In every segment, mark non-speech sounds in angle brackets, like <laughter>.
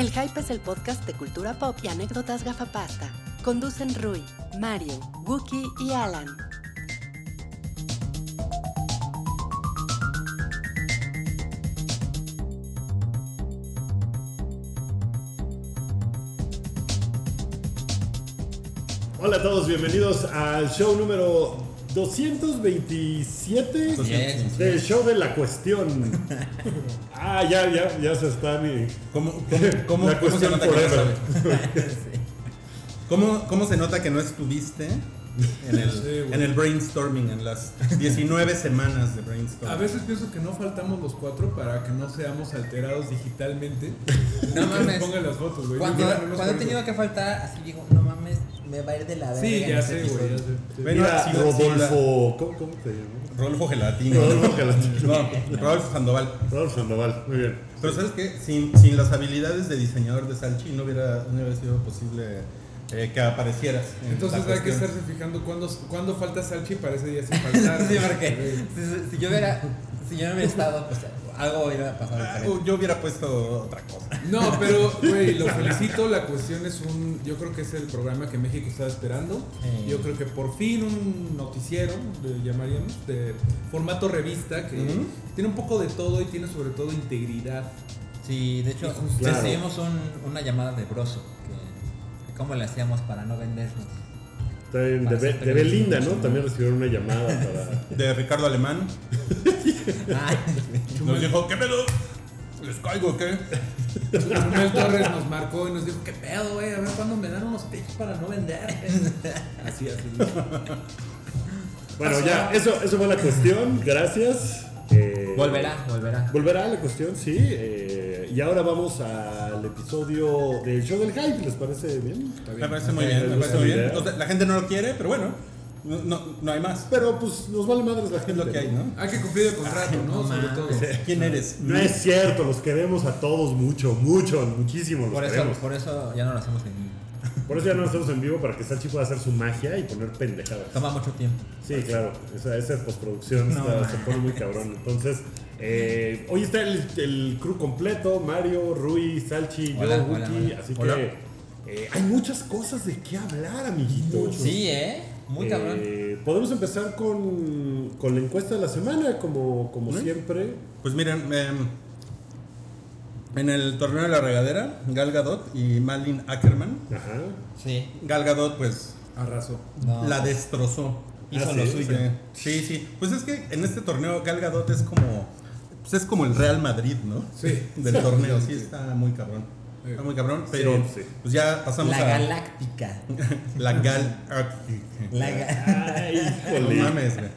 El Hype es el podcast de cultura pop y anécdotas gafapasta. Conducen Rui, Mario, Wookie y Alan. Hola a todos, bienvenidos al show número 227 Bien. del show de la cuestión. <laughs> Ah, ya, ya, ya se están y... ¿Cómo, cómo, cómo, La cómo se nota que no forever. sabes? <laughs> <laughs> ¿Cómo, ¿Cómo se nota que no estuviste en el, Sí, güey. en el brainstorming, en las 19 semanas de brainstorming? A veces pienso que no faltamos los cuatro para que no seamos alterados digitalmente. No <laughs> mames. nos pongan las fotos, güey. Cuando, no he tenido que faltar, así digo, no mames, me va a ir de la verga. Sí, ya sé, güey. ya sé. Sí. Bueno, Mira, sí, sí, Rodolfo... ¿Cómo, cómo se llama? Rodolfo Gelatino. Rodolfo Gelatino. No, Rodolfo Sandoval. Rodolfo Sandoval, muy bien. Pero ¿sabes qué? Sin, sin las habilidades de diseñador de Salchi no hubiera, no hubiera sido posible eh, que aparecieras. en Entonces hay que estarse fijando cuándo, cuándo falta Salchi para ese día sin <laughs> faltar. Sí, porque si, si yo hubiera, si yo no hubiera estado, pues algo hubiera pasado Ah, yo hubiera puesto otra cosa. No, pero, güey, lo <laughs> felicito. La cuestión es un. Yo creo que es el programa que México estaba esperando. Yo creo que por fin un noticiero, le llamaríamos, de formato revista, que tiene un poco de todo y tiene sobre todo integridad. Sí, de hecho, Claro. recibimos un- una llamada de Broso, que, que cómo le hacíamos para no vendernos. También de, Be- de Belinda, ¿no? También recibieron una llamada <laughs> para... De Ricardo Alemán. Nos dijo, ¿qué pedo? ¿Les caigo o qué? Chumel Torres nos marcó y nos dijo, ¿qué pedo, güey? A ver cuándo me dan unos tips para no vender. Así, así. Bueno, ya, eso, eso fue la cuestión, gracias. Volverá, volverá. Volverá la cuestión, sí. eh, y ahora vamos al episodio del show del hype, ¿les parece bien? Bien. Me parece muy bien, me parece muy la bien. O sea, la gente no lo quiere, pero bueno, no, no, no hay más. Pero pues nos vale madres la Es gente. lo que hay, ¿no? Hay que cumplir el contrato, ¿no? no Sobre todo. <laughs> ¿Quién eres? No es cierto, los queremos a todos mucho, mucho, muchísimo los Por eso, queremos. por eso ya no lo hacemos en Por eso ya no hacemos en vivo para que Salchi pueda hacer su magia y poner pendejadas. Toma mucho tiempo. Sí, claro, esa, esa postproducción No, está- man. se pone muy cabrón. Entonces, eh, hoy está el, el crew completo, Mario, Rui, Salchi, Hola, yo, hola, hola. así Hola. que eh, hay muchas cosas de qué hablar, amiguitos. Sí, ¿eh? Muy Eh, cabrón. Podemos empezar con, con la encuesta de la semana, como, como ¿Mm? siempre. Pues miren, em, en el torneo de la regadera, Gal Gadot y Malin Ackerman. Ajá. Sí. Gal Gadot, pues, Arrasó. No. la destrozó. Hizo Ah, lo sí, suyo. Sí. sí, sí. Pues es que en este torneo Gal Gadot es como, pues es como el Real Madrid, ¿no? Sí. <laughs> Del torneo, sí, está muy cabrón. Está muy cabrón, pero sí. pues ya pasamos La a galáctica. <laughs> la Gal. La ga- Ay, <laughs> No mames, güey.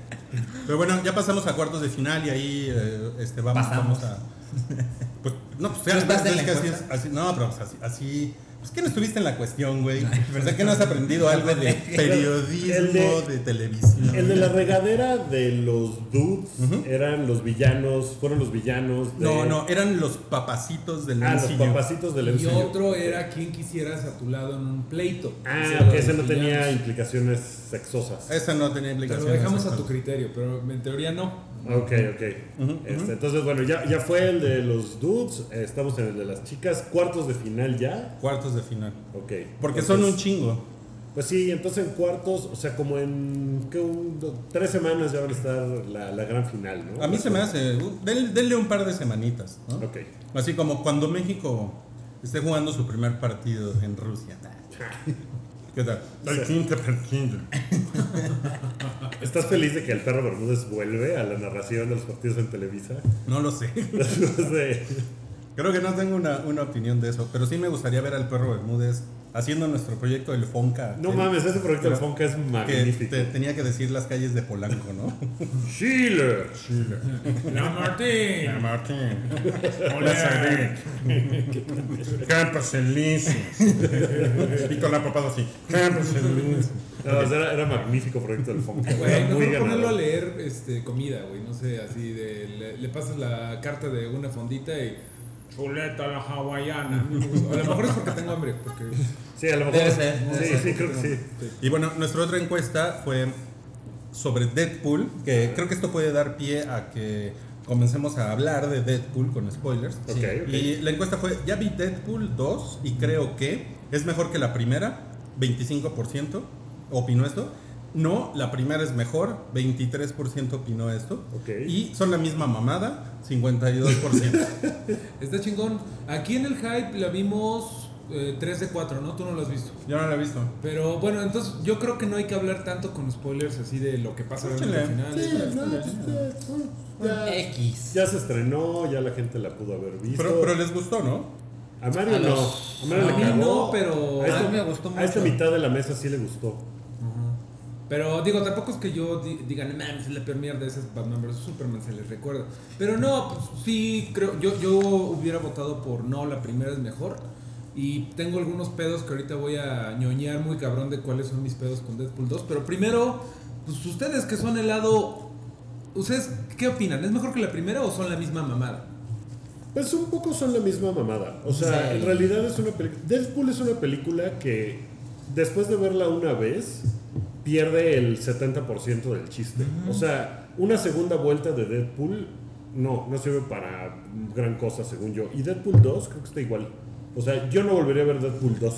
Pero bueno, ya pasamos a cuartos de final y ahí eh, este, vamos, Pasamos. vamos a. Pues, no, pues ya ¿No estás en la que así, así- No, pero pues, así. así pues que no estuviste en la cuestión, güey. ¿Verdad que no has aprendido algo de periodismo, El de- de, televisión? El de la regadera de los dudes eran los villanos, fueron los villanos. De, No, no, eran los papacitos del Ah, los papacitos del Y MCU. otro era quien quisieras a tu lado en un pleito. Ah, era ese no tenía implicaciones sexosas. Esa no tenía Te implicaciones. lo dejamos a tu criterio, pero en teoría no. Ok, ok. Este, entonces, bueno, ya, ya fue el de los dudes, eh, estamos en el de las chicas, cuartos de final ya. Cuartos de final. Ok. Porque Entonces, son un chingo. Pues sí, entonces en cuartos, o sea, como en ¿qué? Un- tres semanas ya van a estar la, la gran final, ¿no? A mí se me hace. uh, denle, denle un par de semanitas, ¿no? Ok. Así como cuando México esté jugando su primer partido en Rusia. <laughs> ¿Qué tal? El quinto partido. <laughs> ¿Estás feliz de que el perro Bermúdez vuelve a la narración de los partidos en Televisa? No lo sé. <laughs> Después de- Creo que no tengo una, una opinión de eso, pero sí me gustaría ver al perro Bermúdez haciendo nuestro proyecto del Fonca. No que- mames, ese proyecto del Fonca es Que magnífico. te- tenía que decir las calles de Polanco, ¿no? <laughs> Chile. La Martín. Martín. Hola, Campos Elíseos. Y con la papada así. Campos Elíseos. No, o sea, era, era magnífico proyecto del Fonca. Güey, mejor ponerlo a ganador. leer este, comida, güey. No sé, así de. Le, le pasas la carta de una fondita y. Chuleta la hawaiana. A lo mejor es porque tengo hambre. Porque Sí, a lo mejor. Debe ser, debe Sí, ser. sí, creo que sí. Y bueno, nuestra otra encuesta fue sobre Deadpool, que creo que esto puede dar pie a que comencemos a hablar de Deadpool con spoilers. Ok, ok. Y la encuesta fue, ya vi Deadpool 2 y creo que es mejor que la primera, 25% opinó esto. No, la primera es mejor, 23% opinó esto. Y son la misma mamada, 52%. <laughs> Está chingón. Aquí en el hype la vimos eh, 3 de 4, ¿no? Tú no lo has visto. Yo no la he visto. Pero bueno, entonces yo creo que no hay que hablar tanto con spoilers así de lo que pasa al final. Sí, no, pues, ya, X. ya se estrenó, ya la gente la pudo haber visto. Pero, pero les gustó, ¿no? a Mario a no. los- A Mario a le mí cagó. no, pero- a, A esta, mí me gustó a esta mucho. mitad de la mesa sí le gustó. Pero digo, tampoco es que yo di- diga, es la peor mierda, ese es Batman vs Superman, se les recuerda. Pero no, pues sí, creo, yo, yo hubiera votado por no, la primera es mejor. Y tengo algunos pedos que ahorita voy a ñoñar muy cabrón de cuáles son mis pedos con Deadpool 2. Pero primero, pues ustedes que son el lado... ¿Ustedes qué opinan? ¿Es mejor que la primera o son la misma mamada? Pues un poco son la misma mamada. O sea, Sí. en realidad es una película. Deadpool es una película que después de verla una vez pierde el 70% del chiste. O sea, una segunda vuelta de Deadpool no, no sirve para gran cosa según yo. Y Deadpool 2 creo que está igual. O sea, yo no volvería a ver Deadpool 2.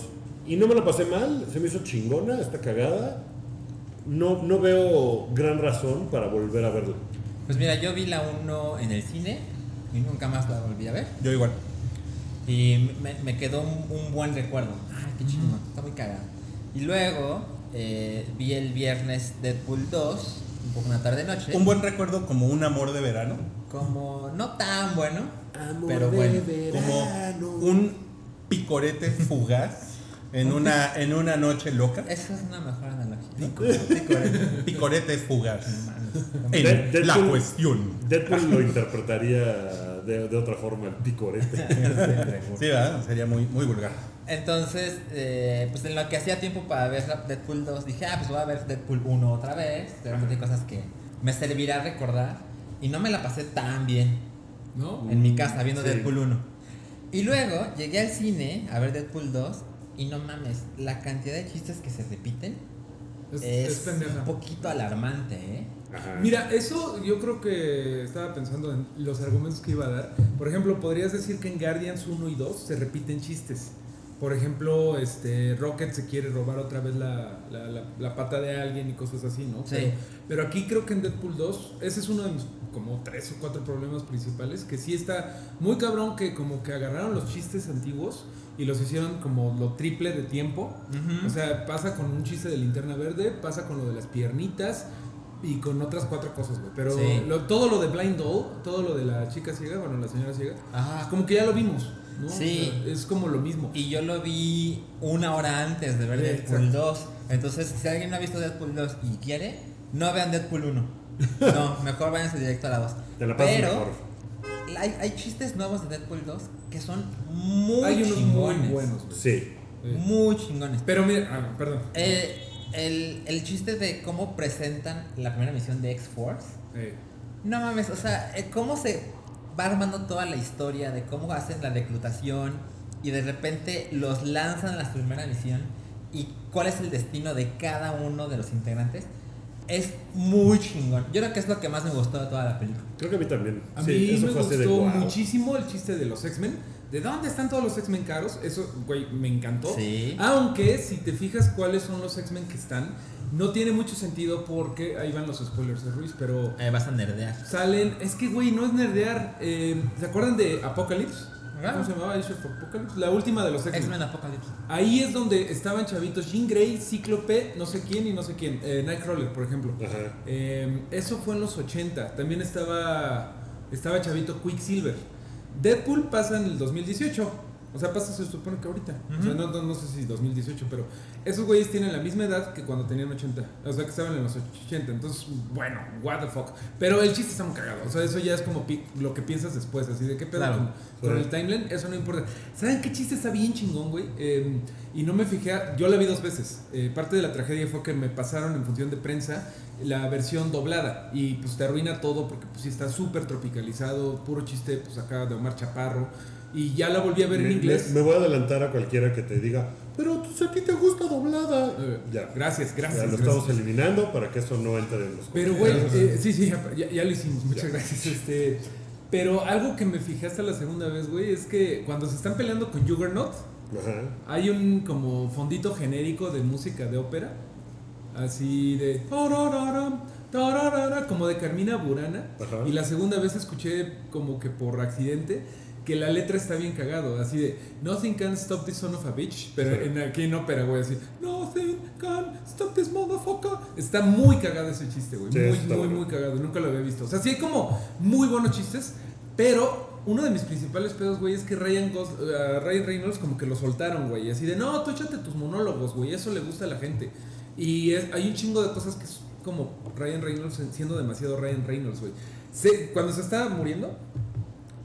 Y no me la pasé mal, se me hizo chingona, está cagada. No, no veo gran razón para volver a verla. Pues mira, yo vi la 1 en el cine y nunca más la volví a ver. Yo igual. Y me, me quedó un, un buen recuerdo. Ay, qué chingón, está muy cagado. Y luego eh, vi el viernes Deadpool 2, un poco una tarde-noche. Un buen recuerdo como un amor de verano. Como no tan bueno, Amor pero de bueno. Como un picorete fugaz en una, en una noche loca. Esa es una mejor analogía. Picorete fugaz. De- En Deadpool- la cuestión. Deadpool lo interpretaría de, de otra forma, el picorete. <laughs> Sí, ¿verdad? Sería muy, muy vulgar. Entonces, eh, pues en lo que hacía tiempo para ver Deadpool 2, dije, ah, pues voy a ver Deadpool 1 otra vez. Seguramente hay cosas que me servirá recordar. Y no me la pasé tan bien ¿No? en mi casa viendo Sí. Deadpool 1. Y luego llegué al cine a ver Deadpool 2 y no mames, la cantidad de chistes que se repiten Es, es, es un poquito alarmante, ¿eh? Ajá. Mira, eso yo creo que estaba pensando en los argumentos que iba a dar. Por ejemplo, podrías decir que en Guardians 1 y 2 se repiten chistes. Por ejemplo, este Rocket se quiere robar otra vez la, la- la- la pata de alguien y cosas así, ¿no? Sí. Pero, pero aquí creo que en Deadpool 2, ese es uno de mis como tres o cuatro problemas principales, que sí está muy cabrón que como que agarraron los chistes antiguos y los hicieron como lo triple de tiempo. O sea, pasa con un chiste de linterna verde, pasa con lo de las piernitas y con otras cuatro cosas, güey. Pero Sí. lo- todo lo de Blind Doll, todo lo de la chica ciega, bueno, la señora ciega, Ajá. como que ya lo vimos, ¿no? Sí. O sea, es como lo mismo. Y yo lo vi una hora antes de ver Sí, Deadpool exacto. 2. Entonces, si alguien no ha visto Deadpool 2 y quiere, no vean Deadpool 1. <laughs> No, mejor váyanse directo a la 2. Te la Pero mejor. hay, hay chistes nuevos de Deadpool 2 que son muy Hay unos chingones. muy buenos, güey. Sí. Sí. Muy chingones. Pero mira, ah, perdón. Eh, el, el chiste de cómo presentan la primera misión de X-Force. Eh, No mames, o sea, eh, cómo se va armando toda la historia de cómo hacen la reclutación y de repente los lanzan a la primera misión y cuál es el destino de cada uno de los integrantes. Es muy chingón. Yo creo que es lo que más me gustó de toda la película. Creo que a mí también. A Sí, mí eso me gustó de wow. muchísimo el chiste de los X-Men. ¿De dónde están todos los X-Men caros? Eso, güey, me encantó. Sí. Aunque, si te fijas cuáles son los X-Men que están, no tiene mucho sentido porque ahí van los spoilers de Ruiz, pero Eh, vas a nerdear. salen. Es que, güey, no es nerdear. eh, ¿Se acuerdan de Apocalypse? Ah. ¿Cómo se llamaba? Age of Apocalypse. La última de los X-Men. X-Men Apocalypse. Ahí es donde estaban chavitos Jean Grey, Cíclope, no sé quién y no sé quién. Eh, Nightcrawler, por ejemplo. Ajá. Eh, eso fue en los 80. También estaba estaba chavito Quicksilver. Deadpool pasa en el 2018. O sea, pasa se supone que ahorita. O sea, no, no, no sé si 2018, pero esos güeyes tienen la misma edad que cuando tenían 80. O sea, que estaban en los 80. Entonces, bueno, what the fuck. Pero el chiste está muy cagado. O sea, eso ya es como lo que piensas después. Así de qué pedo Claro. con, con el timeline. Eso no importa. ¿Saben qué chiste está bien chingón, güey? Eh, y no me fijé, yo la vi dos veces. Eh, parte de la tragedia fue que me pasaron en función de prensa la versión doblada y pues te arruina todo porque pues sí está súper tropicalizado, puro chiste pues acá de Omar Chaparro y ya la volví a ver en inglés. Me, me voy a adelantar a cualquiera que te diga, pero pues, a ti te gusta doblada. Eh, ya. Gracias, gracias. Ya lo gracias. estamos eliminando para que eso no entre en los Pero, güey, eh, sí, sí, ya, ya lo hicimos, muchas gracias. Este, pero algo que me fijé hasta la segunda vez, güey, es que cuando se están peleando con Juggernaut, Ajá. hay un como fondito genérico de música de ópera, así de como de Carmina Burana. Ajá. Y la segunda vez escuché como que por accidente que la letra está bien cagado, así de Nothing can stop this son of a bitch, pero Sí. en aquí en ópera, güey, así Nothing can stop this motherfucker. Está muy cagado ese chiste, güey, Sí, muy, muy, bueno. muy cagado, nunca lo había visto. O sea, sí hay como muy buenos chistes, pero uno de mis principales pedos, güey, es que Ryan, Gos- a Ryan Reynolds como que lo soltaron, güey, así de, no, tú échate tus monólogos, güey, eso le gusta a la gente. Y es- hay un chingo de cosas que es como Ryan Reynolds siendo demasiado Ryan Reynolds, güey. Se- cuando se está muriendo,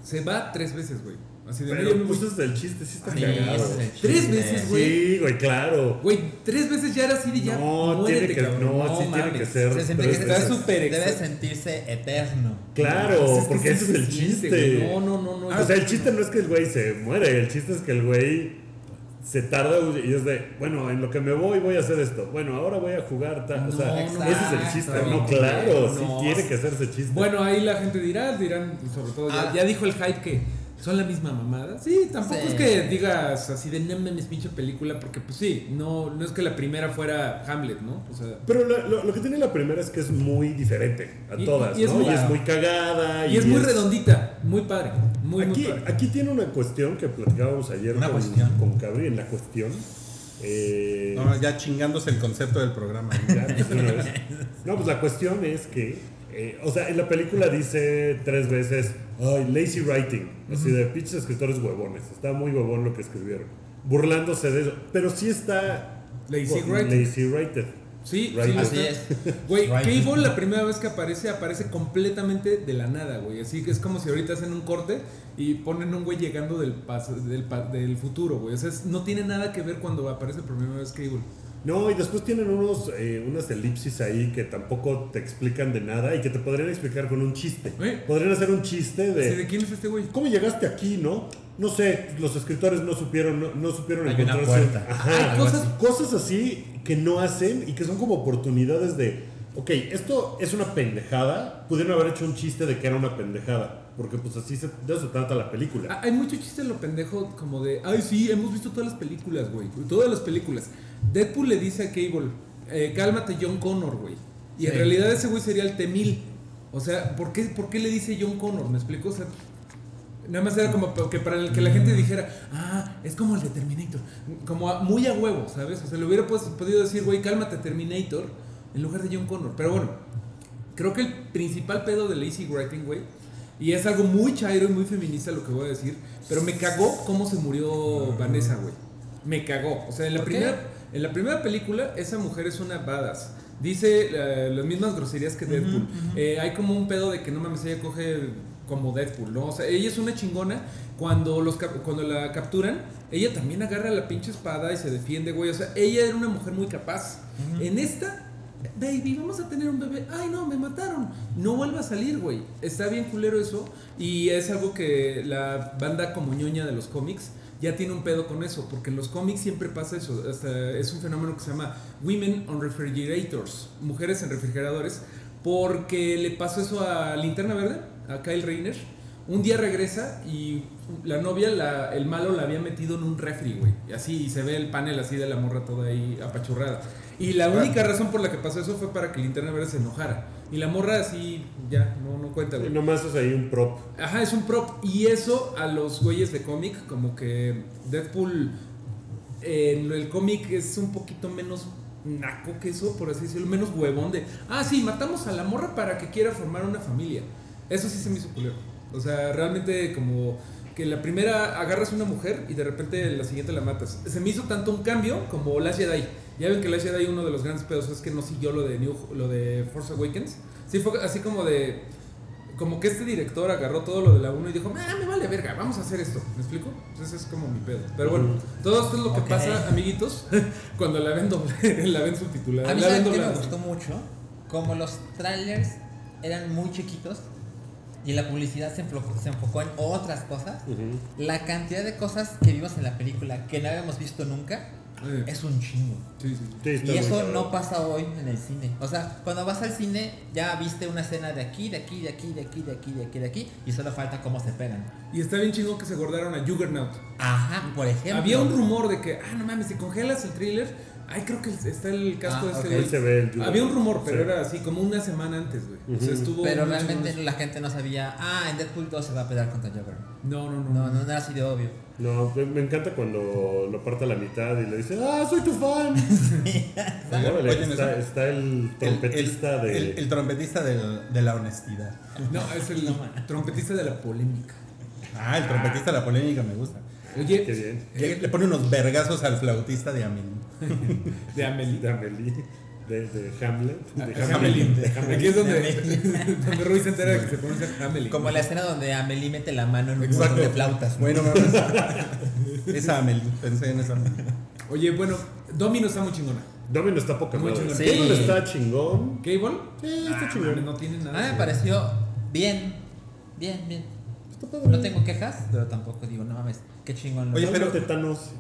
se va tres veces, güey. Así de, "No, Pero pues voy". ese es el chiste, sí está Sí, cagado. es Tres veces, güey. Sí, güey, claro. Güey, tres veces ya era así de ya. No, muérete, tiene que, cabrón. no, sí tiene que ser. Se siente tres que veces. está súper Debe sentirse eterno. Claro, es porque ese es el chiste. No, no, no, no. o sea, el chiste no es que el güey se muere, el chiste es que el güey se tarda y es de, bueno, en lo que me voy voy a hacer esto. Bueno, ahora voy a jugar tal. o sea, ese es el chiste. No, claro, sí No. tiene que ese chiste. Bueno, ahí la gente dirá, dirán, sobre todo, ya, Ah. ya dijo el hype que son la misma mamada. Sí, tampoco Sí. es que digas así de no mames, pinche película, porque pues sí, no, no es que la primera fuera Hamlet, ¿no? O sea, Pero lo, lo- lo que tiene la primera es que es muy diferente a Y- todas, y es ¿no? muy- y es muy cagada. y es muy redondita, muy padre, muy, Aquí, muy padre. aquí tiene una cuestión que platicábamos ayer Una con, cuestión. con Cabri en la cuestión. Eh, No, ya chingándose el concepto del programa. ya, pues. No, pues la cuestión es que, eh, o sea, en la película dice tres veces, ay, lazy writing, así de pinches escritores huevones, está muy huevón lo que escribieron, burlándose de eso, pero sí está Lazy writing. lazy writer. Sí, sí, Así es. Güey. Cable la primera vez que aparece, aparece completamente de la nada, güey. Así que es como si ahorita hacen un corte y ponen un güey llegando del, pas- del, pa- del futuro, güey. O sea, es- no tiene nada que ver cuando aparece por primera vez Cable. No, y después tienen unos, eh, unas elipsis ahí que tampoco te explican de nada y que te podrían explicar con un chiste. Eh. Podrían hacer un chiste de, ¿De quién es este güey? ¿cómo llegaste aquí, no? No sé, los escritores no supieron, no, no supieron Hay una encontrarse- puerta. Ajá, Hay cosas- así. cosas así que no hacen y que son como oportunidades de, ok, esto es una pendejada, pudieron haber hecho un chiste de que era una pendejada, porque pues así se, de eso se trata la película. Ah, Hay mucho chiste en lo pendejo como de, ay sí, hemos visto todas las películas, güey. Todas las películas. Deadpool le dice a Cable, eh, cálmate John Connor, güey. Y en realidad ese güey sería el T-1000. O sea, ¿por qué, ¿por qué le dice John Connor? ¿Me explico? O sea, nada más era como que para el que la gente dijera, ah, es como el de Terminator. Como a- muy a huevo, ¿sabes? O sea, le hubiera pues, podido decir, güey, cálmate Terminator, en lugar de John Connor. Pero bueno, creo que el principal pedo de Lazy Writing, güey, y es algo muy chairo y muy feminista lo que voy a decir, pero me cagó cómo se murió Vanessa, güey. Me cagó. O sea, en la, ¿Por qué? En la primera película, esa mujer es una badass. Dice eh, las mismas groserías que Deadpool. Eh, hay como un pedo de que no mames, ella coge como Deadpool, ¿no? O sea, ella es una chingona. Cuando, los cuando la capturan, ella también agarra la pinche espada y se defiende, güey. O sea, ella era una mujer muy capaz. En esta, baby, vamos a tener un bebé. Ay, no, me mataron. No vuelva a salir, güey. Está bien culero eso. Y es algo que la banda como ñoña de los cómics ya tiene un pedo con eso. Porque en los cómics siempre pasa eso. Hasta es un fenómeno que se llama Women on Refrigerators. Mujeres en refrigeradores. Porque le pasó eso a Linterna Verde, a Kyle Rayner. Un día regresa y la novia, la- el malo, la había metido en un refri, güey. Y así, y se ve el panel así de la morra toda ahí apachurrada. Y la única razón por la que pasó eso fue para que Linterna Verde se enojara. Y la morra así, ya, no, no cuenta, Y güey. nomás es ahí un prop. Ajá, es un prop. Y eso a los güeyes de cómic, como que Deadpool en el cómic es un poquito menos naco que eso, por así decirlo, menos huevón de, ah, sí, matamos a la morra para que quiera formar una familia. Eso sí se me hizo culero. O sea, realmente como que la primera agarras una mujer y de repente la siguiente la matas. Se me hizo tanto un cambio como Last Jedi. Ya ven que Last Jedi uno de los grandes pedos es que no siguió lo de New, lo de Force Awakens. Sí fue así como de como que este director agarró todo lo de la 1 y dijo, ah, me vale verga, vamos a hacer esto. ¿Me explico? Entonces es como mi pedo. Pero bueno, todo esto es lo que pasa, amiguitos, <laughs> cuando la ven doble, <laughs> la ven subtitulada. A mí la ven ¿saben qué me gustó mucho, como los trailers eran muy chiquitos y la publicidad se enfocó, se enfocó en otras cosas, Ujú. la cantidad de cosas que vimos en la película que no habíamos visto nunca Eh, es un chingo. sí, sí. Sí, Y eso no pasa hoy en el cine. O sea, cuando vas al cine ya viste una escena de aquí, de aquí, de aquí, de aquí, de aquí, de aquí, de aquí y solo falta cómo se pegan. Y está bien chingón que se guardaron a Juggernaut. Ajá, por ejemplo. Había un rumor de que, ah, no mames, si congelas el thriller, ay, creo que está el casco Ah, de este güey. Ahí se ve el Juggernaut. Había un rumor, pero Sí. era así, como una semana antes, güey. O sea, Ujú. estuvo. Pero realmente la gente no sabía, ah, en Deadpool 2 se va a pelear contra Joker. No, no, no. No, no, no era así de obvio. No, me me encanta cuando lo parte a la mitad y le dice, ah, soy tu fan. <laughs> Oye, está, el El, trompetista el- de... el- el trompetista del- de la honestidad. No, es el <laughs> trompetista de la polémica. Ah, el trompetista de la polémica me gusta. Oye, Qué bien. Le, le pone unos vergazos al flautista de Amelie. <laughs> de Amelie. De Amelie, de, de Hamlet. De Ah, Hamelin. de Hamelin. Aquí es donde, <laughs> donde Rui se entera que se pronuncia Hamelin. Como la escena donde Amelie mete la mano en un Exacto. montón de flautas. Bueno, mames. <laughs> esa Amelie. Pensé en esa Amelie. Oye, bueno, Domino está muy chingona. Domino está poca Muy madre. Sí. Cable está chingón. ¿Cable? Sí, está Ah, chingón. no tiene A nada. mí me pareció bien, bien, bien. No tengo quejas, pero tampoco digo, no mames, qué chingón. Oye, pero- Tetanos.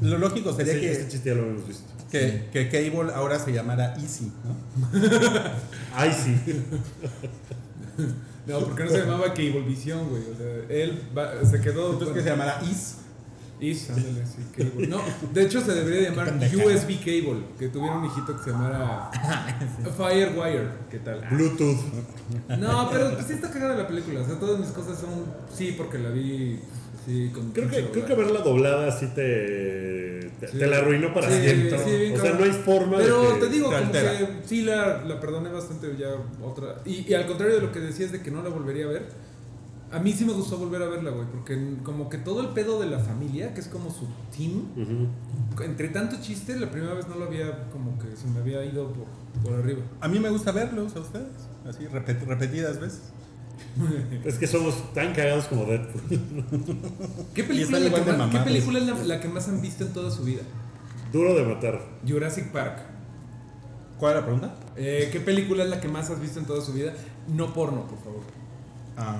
Lo lógico sería que, ese chiste ya lo habíamos visto. que, que Cable ahora se llamara Easy, ¿no? <laughs> Ay, sí. ver. No, porque no se llamaba Cablevisión, güey. O sea, él va- se quedó. Entonces que se llamara Is. Is, ándale, sí, Cable. No, de hecho se debería llamar. USB Cable, que tuviera un hijito que se llamara <laughs> Firewire. ¿Qué tal? Bluetooth. No, pero pues, sí está cagada la película. O sea, todas mis cosas son. Sí, porque la vi. Sí, con Creo que, creo que verla doblada así te, te, Sí. te la arruinó para Sí, siempre. sí, bien o sea, no hay forma Pero de que te digo, te como que sí la, la perdoné bastante ya otra. Y, y al contrario de lo que decías de que no la volvería a ver, a mí sí me gustó volver a verla, güey. Porque como que todo el pedo de la familia, que es como su team, entre tanto chiste, la primera vez no lo había, como que se me había ido por, por arriba. A mí me gusta verlos a ustedes. Así, repet- repetidas veces. <laughs> Es que somos tan cagados como Deadpool. <laughs> ¿Qué película, es la, que de más, ¿qué película es la, la que más han visto en toda su vida? Duro de matar. Jurassic Park. ¿Cuál era la pregunta? Eh, ¿Qué película es la que más has visto en toda su vida? No porno, por favor. Ah,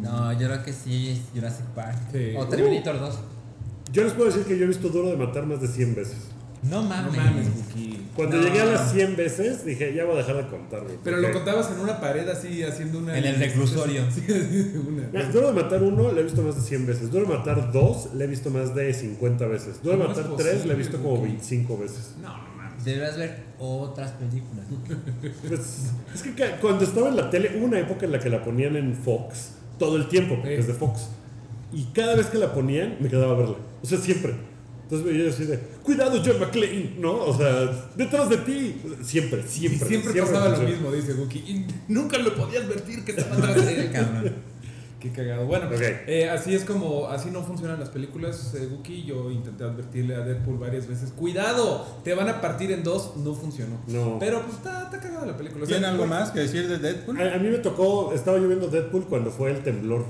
No, yo creo que sí es Jurassic Park. Sí. O Terminator 2. Yo les puedo decir que yo he visto Duro de matar más de 100 veces. No No mames. Buki. Cuando No. llegué a las 100 veces, dije, ya voy a dejar de contar, güey. Pero lo contabas en una pared así, haciendo una... En el reclusorio. <laughs> Sí, una. Mira, Duro de matar 1 le he visto más de 100 veces. Duro de matar 2 le he visto más de 50 veces. Duro de ¿Cómo es matar 3 le he visto como Buki? 25 veces. No, Deberías ver otras películas. <laughs> Pues, es que cuando estaba en la tele, hubo una época en la que la ponían en Fox todo el tiempo, porque es de Fox. Y cada vez que la ponían, me quedaba a verla. O sea, siempre. Entonces veía así de, cuidado John McClane, ¿no? O sea, detrás de ti. Siempre, Y siempre. siempre, pasaba lo mismo, dice Buki. Y nunca lo podía advertir que estaba atrás de él. Cabrón. <laughs> Qué cagado. Bueno, eh, así es como, así no funcionan las películas, eh, Buki. Yo intenté advertirle a Deadpool varias veces. Cuidado, te van a partir en dos. No funcionó. No. Pero pues está, está cagada la película. O sea, ¿Tiene algo más que decir de Deadpool? A, a mí me tocó, estaba yo viendo Deadpool cuando fue el temblor.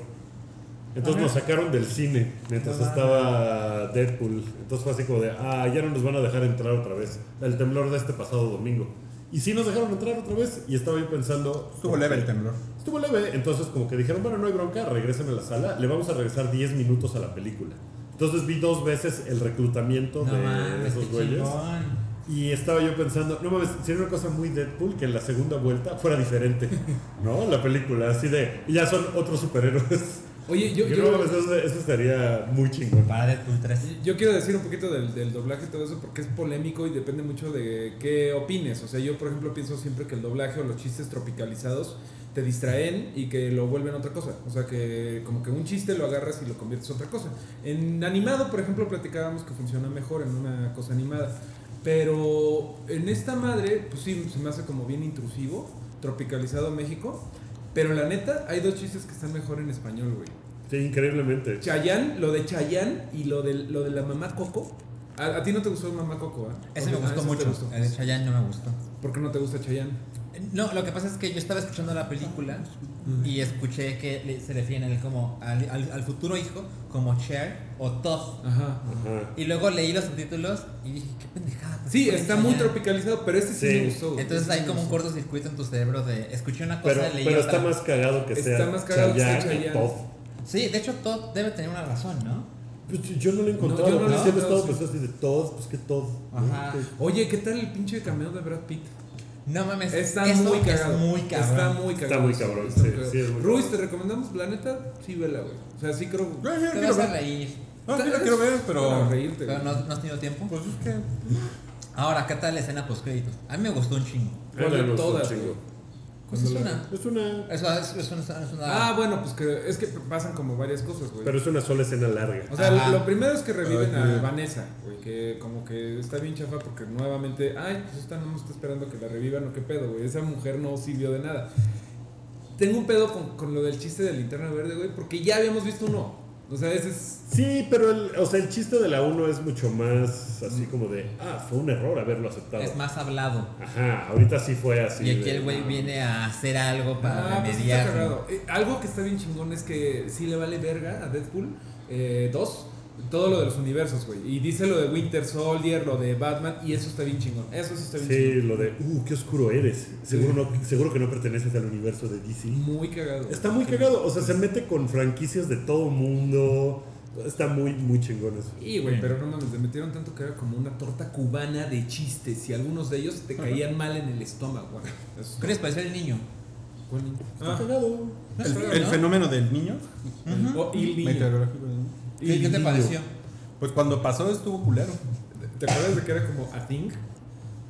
Entonces nos sacaron del cine mientras No estaba Deadpool. Entonces fue así como de, ah, ya no nos van a dejar entrar otra vez. El temblor de este pasado domingo. Y sí nos dejaron entrar otra vez. Y estaba yo pensando. Estuvo leve el temblor. Estuvo leve. Entonces, como que dijeron, bueno, no hay bronca, regresen a la sala. Le vamos a regresar 10 minutos a la película. Entonces vi dos veces el reclutamiento No de esos güeyes. Y estaba yo pensando, no mames, sería una cosa muy Deadpool que en la segunda vuelta fuera diferente, ¿no? La película, así de, y ya son otros superhéroes. Oye, yo, Que yo, no mames, eso, eso estaría muy chingón. Para Deadpool 3. Yo quiero decir un poquito del, del doblaje y todo eso porque es polémico y depende mucho de qué opines. O sea, yo por ejemplo pienso siempre que el doblaje o los chistes tropicalizados te distraen y que lo vuelven otra cosa. O sea, que como que un chiste lo agarras y lo conviertes en otra cosa. En animado, por ejemplo, platicábamos que funciona mejor en una cosa animada. Pero en esta madre, pues sí, se me hace como bien intrusivo, tropicalizado México. Pero la neta, hay dos chistes que están mejor en español, güey. Sí, increíblemente. Chayán, lo de Chayán y lo de, lo de la mamá Coco. A, a ti no te gustó Mamá Coco, ¿ah? Ese me Ah, gustó te mucho. gustó. El de Chayanne no me gustó. ¿Por qué no te gusta Chayán? No, lo que pasa es que yo estaba escuchando la película y escuché que le- se refieren a él como al, al- al futuro hijo como Cher o Todd. Ajá. Ajá. Y luego leí los subtítulos y dije, qué pendejada. ¿por qué Sí, está muy tropicalizado, pero este sí, Sí. me gustó. Entonces Este hay sí como un cortocircuito en tu cerebro de escuché una cosa, Pero, leí pero otra. está más cagado que Está sea más cagado que sea y. Todd. Sí, de hecho Todd debe tener una razón, ¿no? Pues yo no lo he encontrado. yo no he siempre he estado encontrado, sí. pensando así de Todd, pues que Todd. ¿no? Ajá. Oye, ¿qué tal el pinche cameo de Brad Pitt? No mames, Está muy es cagado. muy cabrón. Está muy cagado. Está muy cabrón, está sí, muy sí, es Ruiz. ¿te recomendamos? La neta, sí, vela, güey. O sea, sí creo. Yo Te quiero vas a ver. reír. No, sí la quiero ver, Para pero. reírte, Pero no, no has tenido tiempo. Pues es que. Ahora, ¿qué tal la escena post créditos? A mí me gustó un chingo. ¿Cuál Ay, de me gustó un todas, chingo. Pues es una. Es una. Es, es una, es una- Ah, bueno, pues que es que pasan como varias cosas, güey. Pero es una sola escena larga. O sea, Ajá. lo primero es que reviven Ay, a. Vanessa, güey, que como que está bien chafa porque nuevamente, ay, pues esta no me está esperando que la revivan o qué pedo, güey. Esa mujer no sirvió de nada. Tengo un pedo con, con lo del chiste de linterna verde, güey, porque ya habíamos visto uno. O sea, ese es. Sí, pero el, o sea, el chiste de la 1 es mucho más así como de, ah, fue un error haberlo aceptado. es más hablado. Ajá, ahorita sí fue así. y aquí de, el güey ah, viene a hacer algo para Ah, pues está remediar. cagado. Eh, algo que está bien chingón es que sí le vale verga a Deadpool eh, 2 todo lo de los universos, güey. Y dice lo de Winter Soldier, lo de Batman, y eso está bien chingón. Eso sí está bien Sí, chingón. lo de, uh, qué oscuro eres. Seguro, no, seguro que no perteneces al universo de DC. Muy cagado. Está muy cagado, o sea, se mete con franquicias de todo mundo. Está muy, muy chingón eso. Y, güey, pero no mames, le metieron tanto que era como una torta cubana de chistes y algunos de ellos te caían mal en el estómago, güey. Eso ¿Qué les pareció el niño? ¿Cuál niño? Está Ah, cagado. El, el fenómeno del niño. o Il Niño. Meteorológico del niño. ¿Qué, qué te pareció? Pues cuando pasó estuvo culero. ¿Te acuerdas de que era como a thing?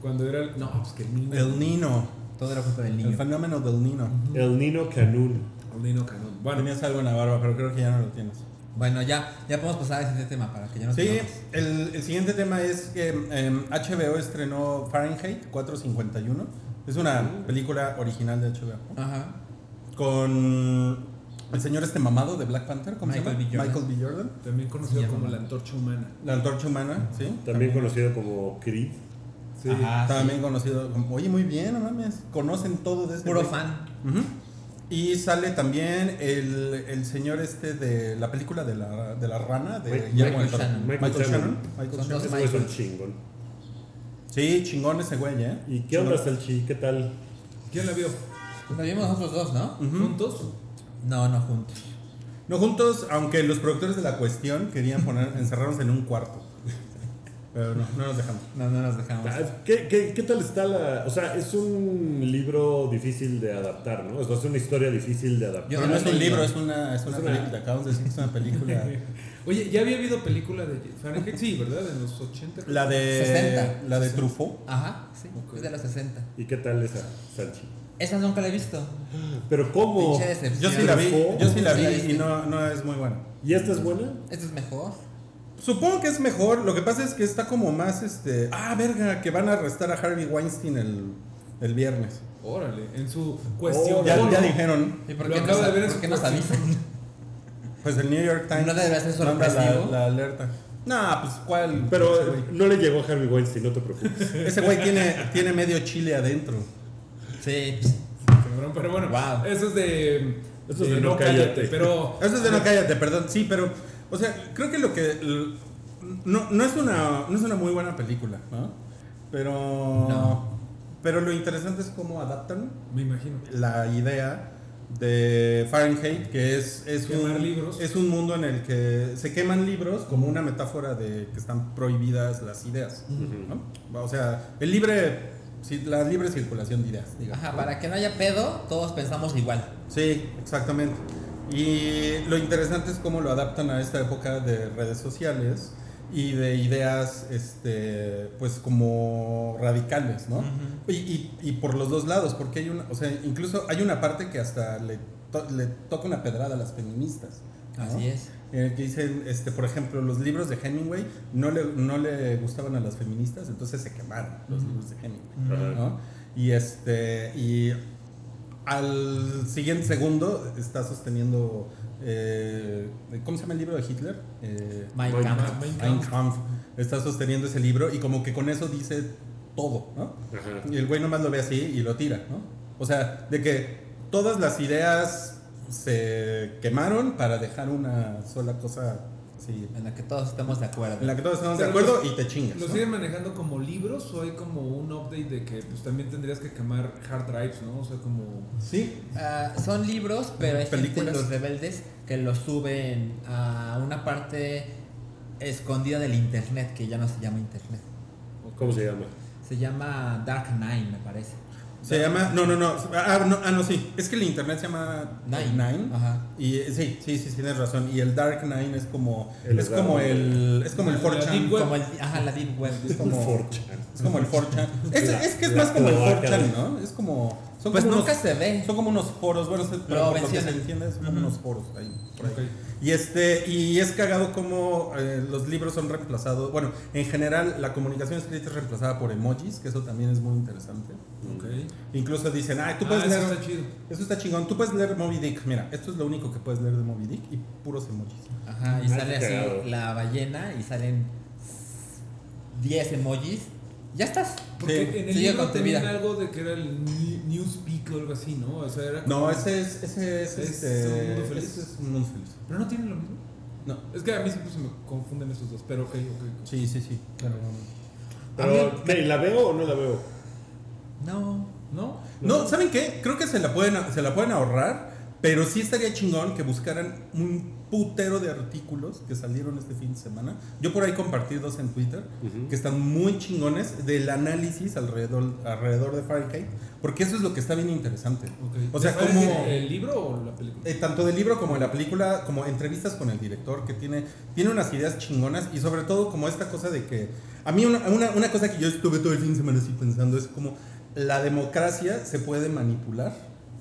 Cuando era el. No, pues que el niño. El Nino. Todo era culpa del El niño. fenómeno del Nino. El Nino Canún. El niño canón. Bueno, Tenías algo en la barba, pero creo que ya no lo tienes. Bueno, ya, ya podemos pasar al siguiente tema para que ya no Sí, el, el siguiente tema es que em, HBO estrenó Fahrenheit 451. Es una película original de HBO. Ajá. Con el señor este mamado de Black Panther, ¿cómo Michael se llama? B. Jordan. Michael B. Jordan. también conocido Sí, como la antorcha humana. La antorcha humana, ¿sí? También conocido como Creed. Sí. Ajá, sí. También conocido como, oye, muy bien, no mames, conocen todo de este Puro güey. fan. Ujú. Y sale también el, el señor este de la película de la, de la rana, de Michael Toro. Shannon. Michael, Michael Shannon. Shannon. Michael Shannon. Ese güey es un Michael. chingón. Sí, chingón ese güey, ¿eh? ¿Y qué onda, Salchi? ¿Qué tal? ¿Quién la vio? Lo vimos nosotros dos, ¿no? ¿Juntos? No, no juntos. No juntos, aunque los productores de la cuestión querían poner, <laughs> encerrarnos en un cuarto. Pero no, no nos dejamos. No, no nos dejamos. Ah, ¿Qué, qué, qué tal está la...? O sea, es un libro difícil de adaptar, ¿no? O sea, es una historia difícil de adaptar. Yo Pero no no es un libro, es una, es una Es una- película. Acabamos de decir que es una película. <laughs> Oye, ¿ya había habido película de Fahrenheit? Sí, ¿verdad? En los 80. La de. 60. La de Truffaut. Ajá, sí. Es de los 60. ¿Y qué tal esa, Salchi? Esa nunca la he visto. Pero ¿cómo? Yo sí la vi, yo sí la vi y no, no es muy buena. ¿Y esta es buena? Esta es mejor. Supongo que es mejor. Lo que pasa es que está como más este. Ah, verga, que van a arrestar a Harvey Weinstein el, el viernes. Órale, en su cuestión. Oh, Ya, ¿Cómo ya dijeron. ¿Y por qué, acabo nos, de ver por qué nos avisan? <laughs> Pues el New York Times. ¿No debería ser sorpresivo? La, la alerta. No, pues cuál. Pero no le llegó a Harvey Weinstein, no te preocupes. Ese güey tiene, tiene medio chile adentro. Sí. Cabrón, Pero bueno, Wow. eso es de. Eso es de no cállate. Pero. <laughs> Eso es de no cállate, perdón. Sí, pero. O sea, creo que lo que. No, no, es, una, no es una muy buena película, ¿no? Pero. No. Pero lo interesante es cómo adaptan Me imagino. la idea de Fahrenheit, que es, es, Quemar un, libros. es un mundo en el que se queman libros como una metáfora de que están prohibidas las ideas. ¿no? O sea, el libre, la libre circulación de ideas. digamos. Ajá, para que no haya pedo, todos pensamos igual. Sí, exactamente. Y lo interesante es cómo lo adaptan a esta época de redes sociales y de ideas, este, pues como radicales, ¿no? y, y- y por los dos lados, porque hay una, o sea, incluso hay una parte que hasta le, to- le toca una pedrada a las feministas. ¿no? Así es. En el que dicen, este, por ejemplo, los libros de Hemingway no le, no le gustaban a las feministas, entonces se quemaron los libros de Hemingway. ¿no? Y este y al siguiente segundo está sosteniendo eh, ¿cómo se llama el libro de Hitler? Eh, Mein Mein Kampf. Mein Mein Kampf. Está sosteniendo ese libro y como que con eso dice todo, ¿no? Y el güey nomás lo ve así y lo tira, ¿no? O sea, de que todas las ideas se quemaron para dejar una sola cosa En la que todos estamos de acuerdo. en la que todos estamos de acuerdo los- y te chingas. ¿Lo ¿no? siguen manejando como libros o hay como un update de que pues también tendrías que quemar hard drives, ¿no? O sea, como... Sí, Ah, son libros, pero hay gente, Películas. los rebeldes, que los suben a una parte escondida del internet, que ya no se llama internet. ¿Cómo se llama? Se llama Dark Nine, me parece. Se llama. No, no, no. Ah, no, ah, no, sí. Es que el internet se llama Nine. Nine. Ajá. Y eh, sí, sí, sí, tienes razón. Y el Dark Nine es como. El es como el. Es como el La- la 4chan. Deep Web. Como el, ajá, la Deep Web. Es como. <laughs> El 4chan. Es como el 4chan. <laughs> Es, es que es más como el cloaca 4chan, de- ¿no? Es como. Son Pues como nunca unos, se ve. Son como unos foros. Bueno, se- Pero por lo que se entiende, son como unos foros ahí. por ahí. Y este y es cagado como eh, los libros son reemplazados. Bueno, en general la comunicación escrita es reemplazada por emojis, que eso también es muy interesante. Ok. Incluso dicen, ay, tú Ah, puedes eso leer. está chido. Eso está chingón. Tú puedes leer Moby Dick. Mira, esto es lo único que puedes leer de Moby Dick y puros emojis. Ajá, y Ah, sale así cagado. la ballena y salen 10 emojis. Ya estás. Porque Sí. en el Sigue libro tenían vida. algo de que era el New- Newspeak o algo así, ¿no? O sea, era No, ese es, ese es, ¿Es este, un mundo feliz? ese es un mundo feliz. Pero no tienen lo mismo. No. Es que a mí siempre se me confunden esos dos, pero ok, ok. Sí, sí, sí. Pero, Pero, ¿me- ¿la veo o no la veo? No. ¿No? no, ¿saben qué? Creo que se la pueden se la pueden ahorrar, pero sí estaría chingón que buscaran un putero de artículos que salieron este fin de semana. Yo por ahí compartí dos en Twitter Ujú. que están muy chingones del análisis alrededor alrededor de Fahrenheit, porque eso es lo que está bien interesante. Ok. O sea, ¿Sabes como- ¿El libro o la película? Eh, tanto del libro como de la película, como entrevistas con el director, que tiene, tiene unas ideas chingonas y sobre todo como esta cosa de que, a mí una, una, una cosa que yo estuve todo el fin de semana así pensando es como la democracia se puede manipular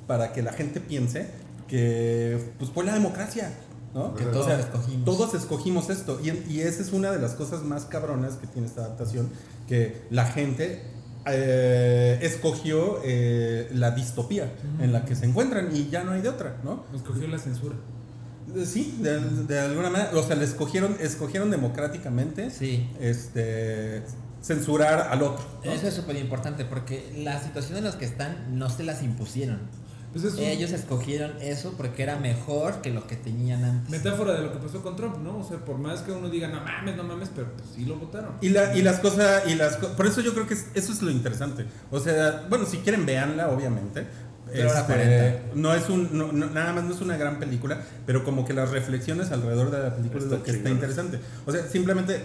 para que la gente piense que pues fue la democracia, ¿no? Que O todos sea, escogimos. Todos escogimos esto y, y esa es una de las cosas más cabronas que tiene esta adaptación, que la gente eh, escogió eh, la distopía en la que se encuentran y ya no hay de otra, ¿no? Nos cogió la censura. Eh, Sí, de, de alguna manera, o sea, le escogieron, escogieron democráticamente Sí. este, censurar al otro. ¿no? Eso es súper importante porque la situación en la que están no se las impusieron. Pues es Ellos escogieron eso porque era mejor que lo que tenían antes. metáfora de lo que pasó con Trump, ¿no? O sea, por más que uno diga, no mames, no mames, pero pues sí lo votaron. Y, la, y las cosas, y las co- por eso yo creo que es- eso es lo interesante. O sea, bueno, si quieren véanla, obviamente. Pero Este, 40. no es un, no- no- nada más no es una gran película, pero como que las reflexiones alrededor de la película es lo que está interesante. O sea, simplemente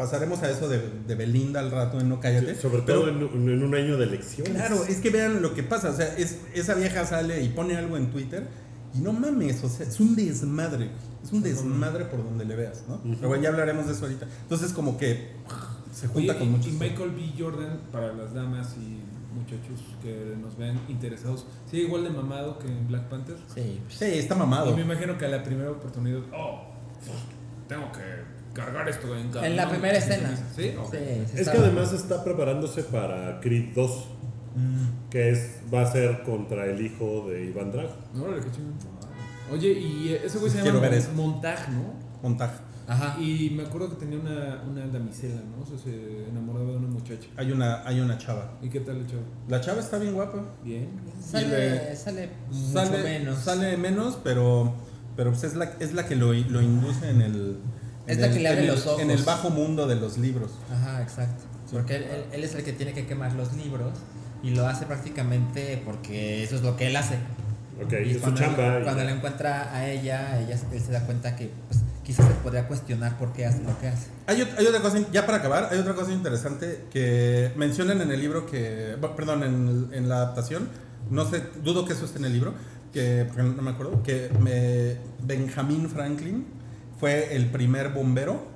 pasaremos a eso de, de Belinda al rato en No Cállate. Sobre pero- todo en, un- en un año de elecciones. Claro, es que vean lo que pasa. O sea, es, esa vieja sale y pone algo en Twitter y no mames, o sea, es un desmadre. Es un desmadre por donde le veas, ¿no? Pero bueno, ya hablaremos de eso ahorita. Entonces, como que se junta Oye, con y- muchos. y Michael B. Jordan, para las damas y muchachos que nos vean interesados, ¿sigue igual de mamado que en Black Panther? Sí. Sí, está Y mamado. me imagino que a la primera oportunidad, oh, tengo que cargar esto en cada En la mano". primera escena. ¿Sí? Ok. Sí, sí Es que además está preparándose para Creed 2, que es, va a ser contra el hijo de Iván Drago. Órale, qué chingón. Oye, y eh, ese güey se Quiero llama ver eso. Montaje, ¿no? Montaje. Ajá. Y me acuerdo que tenía una, una damisela, ¿no? O sea, se enamoraba de una muchacha. Hay una, hay una chava. ¿Y qué tal el chavo? La chava está bien guapa. Bien. Sale, le- sale mucho Sale menos. Sale menos, pero, pero pues es, la, es la que lo, lo induce en el. Es en la el- que le abre el- los ojos. En el bajo mundo de los libros. Ajá, exacto. Porque él, él- él es el que tiene que quemar los libros y lo hace prácticamente porque eso es lo que él hace. Ok, Y es su cuando, chamba. y- cuando le encuentra a ella, ella él se da cuenta que pues, quizás se podría cuestionar por qué hace lo que hace. Hay, hay otra cosa, ya para acabar, hay otra cosa interesante que mencionan en el libro que, perdón, en, en la adaptación, no sé, dudo que eso esté en el libro, que, porque no me acuerdo, que me- Benjamin Franklin fue el primer bombero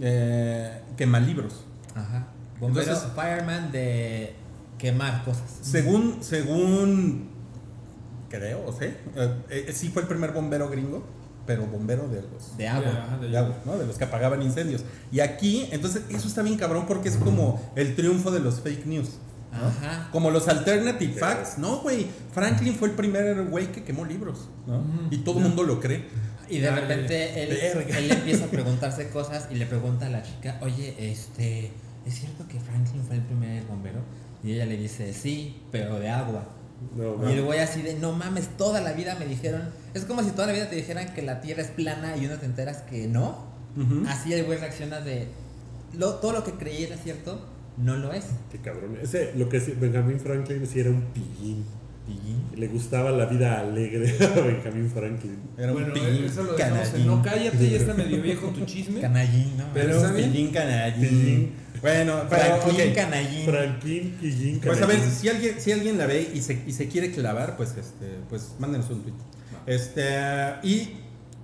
eh, quema libros. Ajá. Bombero Entonces- fireman de quemar cosas. Según, según, creo, o sé, eh, eh, sí fue el primer bombero gringo, pero bombero de los... De agua. De de agua, ¿no? De los que apagaban incendios. Y aquí, entonces, eso está bien cabrón porque es como el triunfo de los fake news. ¿no? Ajá. Como los alternative facts. No, güey. Franklin fue el primer güey que quemó libros. Y todo el mundo lo cree. Y de repente él, él empieza a <laughs> preguntarse cosas y le pregunta a la chica, oye, este, ¿es cierto que Franklin fue el primer bombero? Y ella le dice, sí, pero de agua. No, Y el güey así de, no mames, toda la vida me dijeron, es como si toda la vida te dijeran que la Tierra es plana y uno te enteras que no. Así el güey reacciona de, lo, todo lo que creí era cierto, no lo es. Qué cabrón. Ese, lo que sí, Benjamin Franklin sí era un pillín. Le gustaba la vida alegre <laughs> a Benjamin Franklin. Era un Bueno, pillín eso lo dejamos en canallín. No cállate, ya está medio viejo tu chisme. canallín, ¿no? Pero un pillín canallín. Pillín. Bueno, Franklin ok. canallín. Franklin Pillín. Pues a ver, canallín. si alguien, si alguien la ve y se, y se quiere clavar, pues este, pues mándenos un tweet. Este, y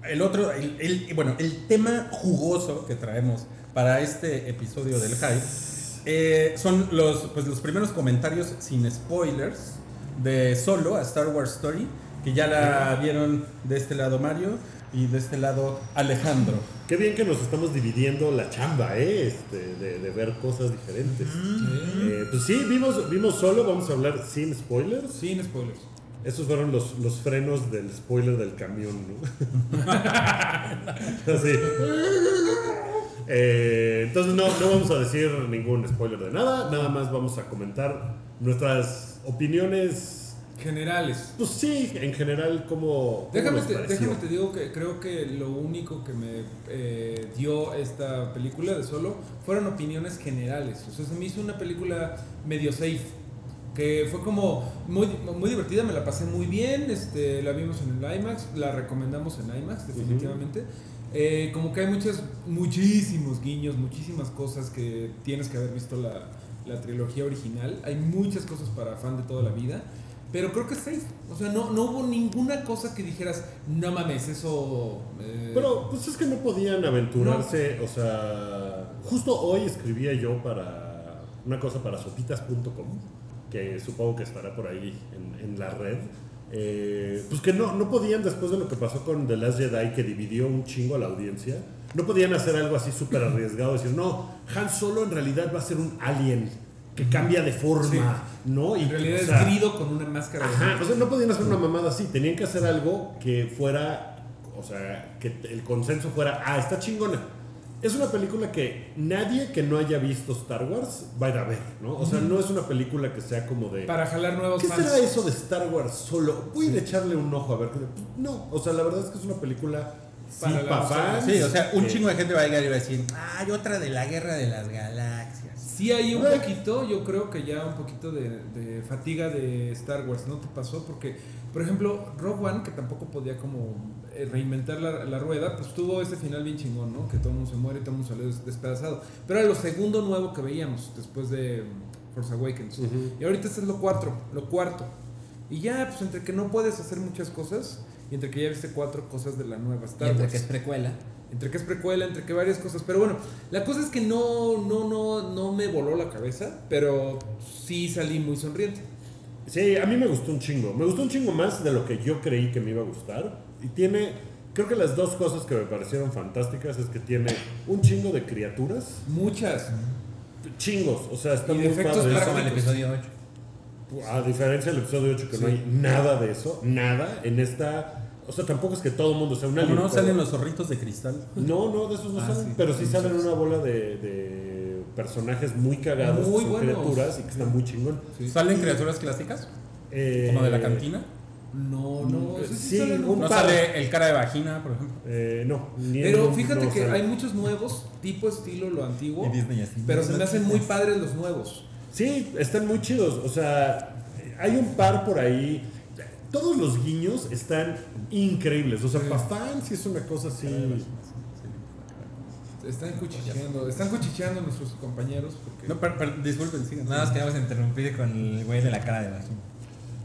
el otro, el, el- bueno, el tema jugoso que traemos para este episodio del Hype eh, son los, pues, los primeros comentarios sin spoilers de Solo a Star Wars Story, que ya la vieron de este lado Mario y de este lado Alejandro. Qué bien que nos estamos dividiendo la chamba, ¿eh? Este, de, de ver cosas diferentes. Eh, pues sí, vimos, vimos solo, vamos a hablar sin spoilers. Sin spoilers. Esos fueron los, los frenos del spoiler del camión, ¿no? <laughs> Así. Eh, entonces no, no vamos a decir ningún spoiler de nada, nada más vamos a comentar nuestras opiniones. Generales. Pues sí, en general, como. Déjame te, déjame te digo que creo que lo único que me eh, dio esta película de solo fueron opiniones generales. O sea, se me hizo una película medio safe. Que fue como muy, muy divertida, me la pasé muy bien. Este, la vimos en el IMAX, la recomendamos en IMAX, definitivamente. Eh, como que hay muchos, muchísimos guiños, muchísimas cosas que tienes que haber visto la, la trilogía original. Hay muchas cosas para fan de toda la vida. Pero creo que es safe. O sea, no, no hubo ninguna cosa que dijeras, no mames, eso. eh, Pero pues es que no podían aventurarse, o sea, justo hoy escribía yo para una cosa para sopitas.com, que supongo que estará por ahí en, en la red. eh, pues que no, no podían, después de lo que pasó con The Last Jedi, que dividió un chingo a la audiencia, no podían hacer algo así súper arriesgado, decir, no, Han Solo en realidad va a ser un alien que cambia de forma, ¿no? en que, realidad o sea, es Grido con una máscara. Ajá, o sea, no podían hacer una mamada así, tenían que hacer algo que fuera, o sea, que el consenso fuera, ah, está chingona. Es una película que nadie que no haya visto Star Wars va a ir a ver, ¿no? O sea, no es una película que sea como de... Para jalar nuevos ¿Qué fans. será eso de Star Wars solo? Voy a echarle un ojo a ver. No, o sea, la verdad es que es una película Para sí, la pa' nostalgia. fans, Sí, o sea, un chingo de gente va a llegar y va a decir, ah, hay otra de la guerra de las galaxias. Sí hay un poquito, yo creo que ya un poquito de, de fatiga de Star Wars, ¿no te pasó? Porque, por ejemplo, Rogue One, que tampoco podía como eh, reinventar la, la rueda, pues tuvo ese final bien chingón, ¿no? Que todo el mundo se muere y todo el mundo salió des- despedazado. Pero era lo segundo nuevo que veíamos después de mm, Force Awakens. Ujú. Y ahorita este es lo cuarto, lo cuarto. Y ya, pues entre que no puedes hacer muchas cosas y entre que ya viste cuatro cosas de la nueva Y Star entre Wars. que es precuela. Entre que es precuela, entre que varias cosas. Pero bueno, la cosa es que no, no, no, no me voló la cabeza, pero sí salí muy sonriente. Sí, a mí me gustó un chingo. Me gustó un chingo más de lo que yo creí que me iba a gustar. Y tiene, creo que las dos cosas que me parecieron fantásticas es que tiene un chingo de criaturas. Muchas. Chingos, o sea, está Y muy de efectos padre. Es como el episodio 8. A diferencia del episodio 8, que no hay nada de eso, nada. En esta, o sea, tampoco es que todo el mundo sea un Como no salen los zorritos de cristal. No, no, de esos no Ah, salen. sí, pero sí salen una bola de, de personajes muy cagados, Muy criaturas y que están muy chingón. ¿Salen criaturas clásicas? Eh, Como de la cantina. No, no, sí, sí salen un No par. sale el cara de vagina, por ejemplo. Eh, no, Pero en- fíjate no que sale. hay muchos nuevos, tipo estilo lo antiguo. Y Disney. Pero se me hacen muy padres los nuevos. Sí, están muy chidos. O sea, hay un par por ahí. Todos los guiños están increíbles. O sea, Sí. para fans sí es una cosa así. Están cuchicheando, están cuchicheando nuestros compañeros. Porque... No, per- per- disculpen, sigan. Nada más queríamos interrumpir con el güey de la cara de vagina.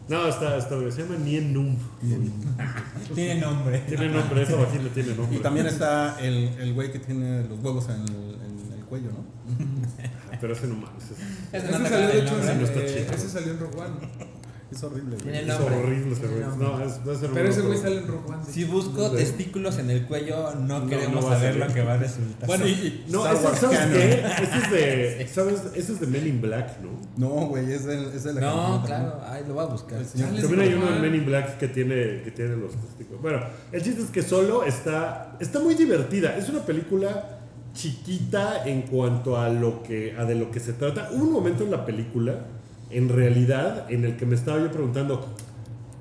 No, está, está bien. Se llama Nien Num. <laughs> Tiene nombre. Tiene nombre, esa vagina tiene nombre. Y también está el, el güey que tiene los huevos en el, en el cuello, ¿no? Pero ese no mames. es- Ese salió, de hecho, nombre. no está eh, chido. ese salió en Rogue One. Es horrible, güey. Es horrible ese güey. No, es, va a ser Pero ese güey sale en Rogue One. Si busco testículos en el cuello, no, No, queremos no saber lo que va a resultar. Bueno, Sí, No, Wars ¿sabes qué? Ese es <laughs> de. ¿Sabes? Ese es de Men in Black, ¿no? No, güey, es de, es de la No, claro, ay, lo voy a buscar. El También hay uno en Men in Black que tiene, que tiene los testículos. Bueno, el chiste es que solo está, está muy divertida. Es una película chiquita en cuanto a lo que a de lo que se trata. Hubo un momento en la película, en realidad, en el que me estaba yo preguntando,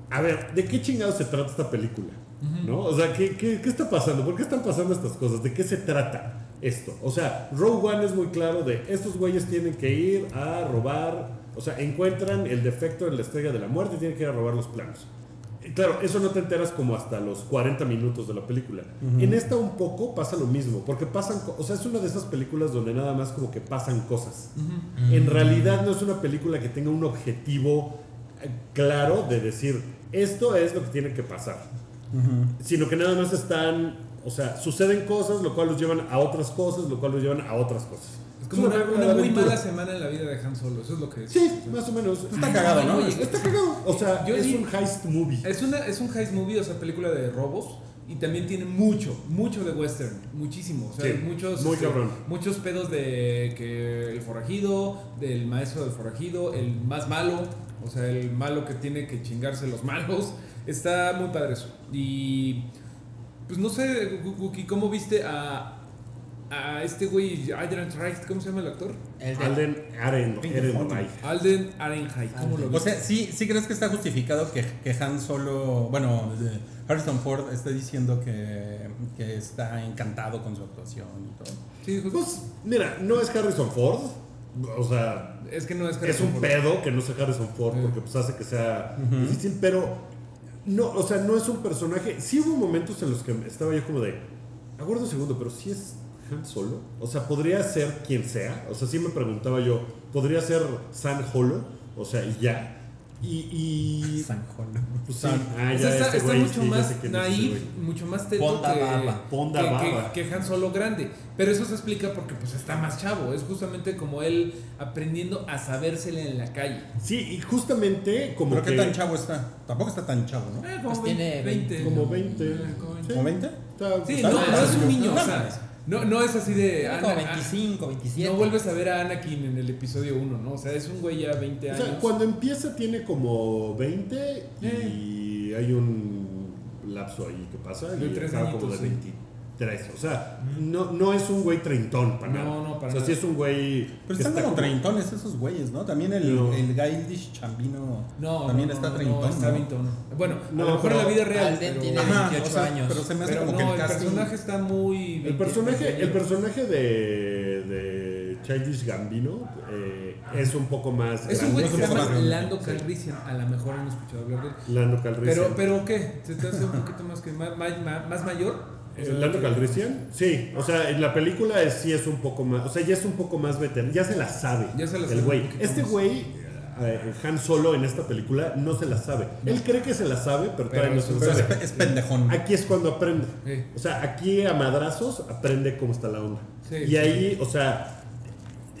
a ver, ¿de qué chingados se trata esta película? ¿No? O sea, ¿qué, qué, qué está pasando? ¿Por qué están pasando estas cosas? ¿De qué se trata esto? O sea, Rogue One es muy claro de estos güeyes tienen que ir a robar, o sea, encuentran el defecto en la estrella de la muerte y tienen que ir a robar los planos. Claro, eso no te enteras como hasta los 40 minutos de la película. En esta un poco pasa lo mismo, porque pasan, o sea, es una de esas películas donde nada más como que pasan cosas. En realidad no es una película que tenga un objetivo eh, claro de decir, esto es lo que tiene que pasar. Sino que nada más están, o sea, suceden cosas, lo cual los llevan a otras cosas, lo cual los llevan a otras cosas. Es como una, una de muy mala semana en la vida de Han Solo, eso es lo que es. Sí, más o menos. Está cagado, ¿no? Oye, Está cagado. O sea, Yo es di- un heist movie. Es, una, es un heist movie, o sea, película de robos. Y también tiene mucho, mucho de western. Muchísimo. O sea, Sí, hay muchos, muy este, muchos pedos de que el forajido, del maestro del forajido, el más malo. O sea, el malo que tiene que chingarse los malos. Está muy padre eso. Y pues no sé, Guki, ¿cómo viste a, a este güey, Adrian Reich, ¿cómo se llama el actor? El de- Alden Ehrenreich. Alden Ehrenreich, ¿cómo lo O sea, ¿sí, sí crees que está justificado que, que Han Solo, bueno, Harrison Ford esté diciendo que, que está encantado con su actuación y todo? Sí, Pues, mira, no es Harrison Ford. O sea, es que no es es Harrison un Ford. pedo que no sea Harrison Ford porque pues hace que sea difícil, pero no, o sea, no es un personaje. Sí hubo momentos en los que estaba yo como de, aguardo un segundo, pero si es Han Solo. O sea, podría ser quien sea. O sea, sí me preguntaba yo, podría ser San Holo. O sea, y ya. Y, y <laughs> San Jolo. pues sí, ah, O ya sea, está, este está güey, mucho sí, más sé quién es ese naive, güey. mucho más teto Ponda que, baba, ponda que, que- baba. que Han Solo grande. Pero eso se explica porque pues está más chavo. Es justamente como él aprendiendo a sabérsele en la calle. Sí, y justamente como ¿Pero que... qué tan chavo está? Tampoco está tan chavo, ¿no? Eh, como Pues 20, tiene 20. Como 20. Eh, como 20. ¿Como 20? Está- Sí, no, no es un niño. No o sea. No, no es así de. Tiene como Ana- 25, 27. No vuelves a ver a Anakin en el episodio 1, ¿no? O sea, es un güey ya 20 O años. sea, cuando empieza tiene como 20 y hay un lapso ahí que pasa De y tres como de añitos, sí. 23. O sea, no, no es un güey treintón para No, nada. no, para O sea, nada. sí es un güey Pero están está como treintones esos güeyes, ¿no? También el, No. el Gaildish Chambino no, también no, está no, treintón. No, está ¿no? treintón. Bueno, No, a lo mejor en pero la vida real. Pero, tiene Ajá, 28 o sea, años. Pero se me hace pero como no, que el el casting... personaje está muy. El personaje, el personaje de, de Childish Gambino eh, es un poco más Es un güey que se llama. Lando Calrissian. A lo mejor han escuchado hablar de él. Lando Calrissian. Pero, pero ¿qué? ¿Se te hace un poquito más que más- más mayor? Eh, Lando Calrissian, sí, o sea, en la película es, sí es un poco más, o sea, ya es un poco más veterano, ya se la sabe. Ya se la el sabe güey. un poquito Este güey, eh, Han Solo en esta película no se la sabe. Él cree que se la sabe, pero, todavía no se la es, sabe. es pendejón. Aquí es cuando aprende. Sí. O sea, aquí a madrazos aprende cómo está la onda. Sí, y sí. ahí, o sea,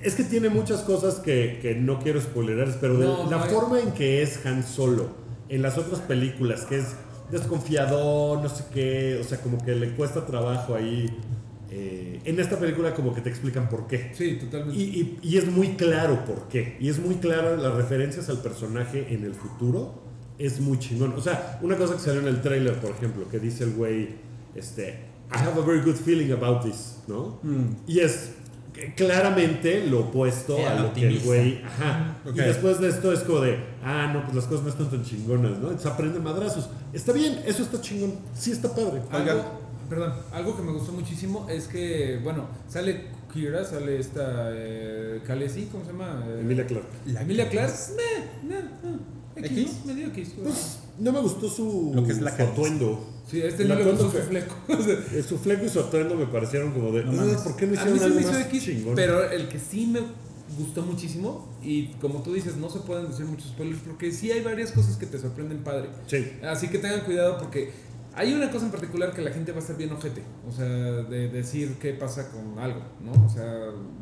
es que tiene muchas cosas que, que no quiero spoilerar, pero de la no, forma en que es Han Solo en las otras películas, que es desconfiado, no sé qué, o sea, como que le cuesta trabajo ahí. eh, en esta película como que te explican por qué. Sí, totalmente. Y, y- y es muy claro por qué. Y es muy claro las referencias al personaje en el futuro. Es muy chingón. O sea, una cosa que salió en el trailer, por ejemplo, que dice el güey, este, I have a very good feeling about this, ¿no? Mm. Y es claramente lo opuesto Sí, a lo que el güey, ajá. Y después de esto es como de, ah, no, pues las cosas no están tan chingonas, ¿no? Entonces aprende madrazos. Está bien, eso está chingón. Sí está padre. Algo, perdón, algo que me gustó muchísimo es que, bueno, sale Kira, sale esta eh, Khaleesi, ¿cómo se llama? Eh, Emilia Clarke. La Emilia. Meh, meh, meh. X, ¿X? ¿no? medio X. Pues no me gustó su, Lo que es la su atuendo. Sí, a este El no le gustó su fleco. <laughs> Su fleco y su atuendo me parecieron como de, No "Ah, mames. ¿por qué no a hicieron mí se algo me hizo más X, chingón? pero el que sí me gustó muchísimo, y como tú dices, no se pueden decir muchos spoilers, porque sí hay varias cosas que te sorprenden padre. Sí. Así que tengan cuidado porque hay una cosa en particular que la gente va a estar bien ojete. O sea, de decir qué pasa con algo, ¿no? O sea,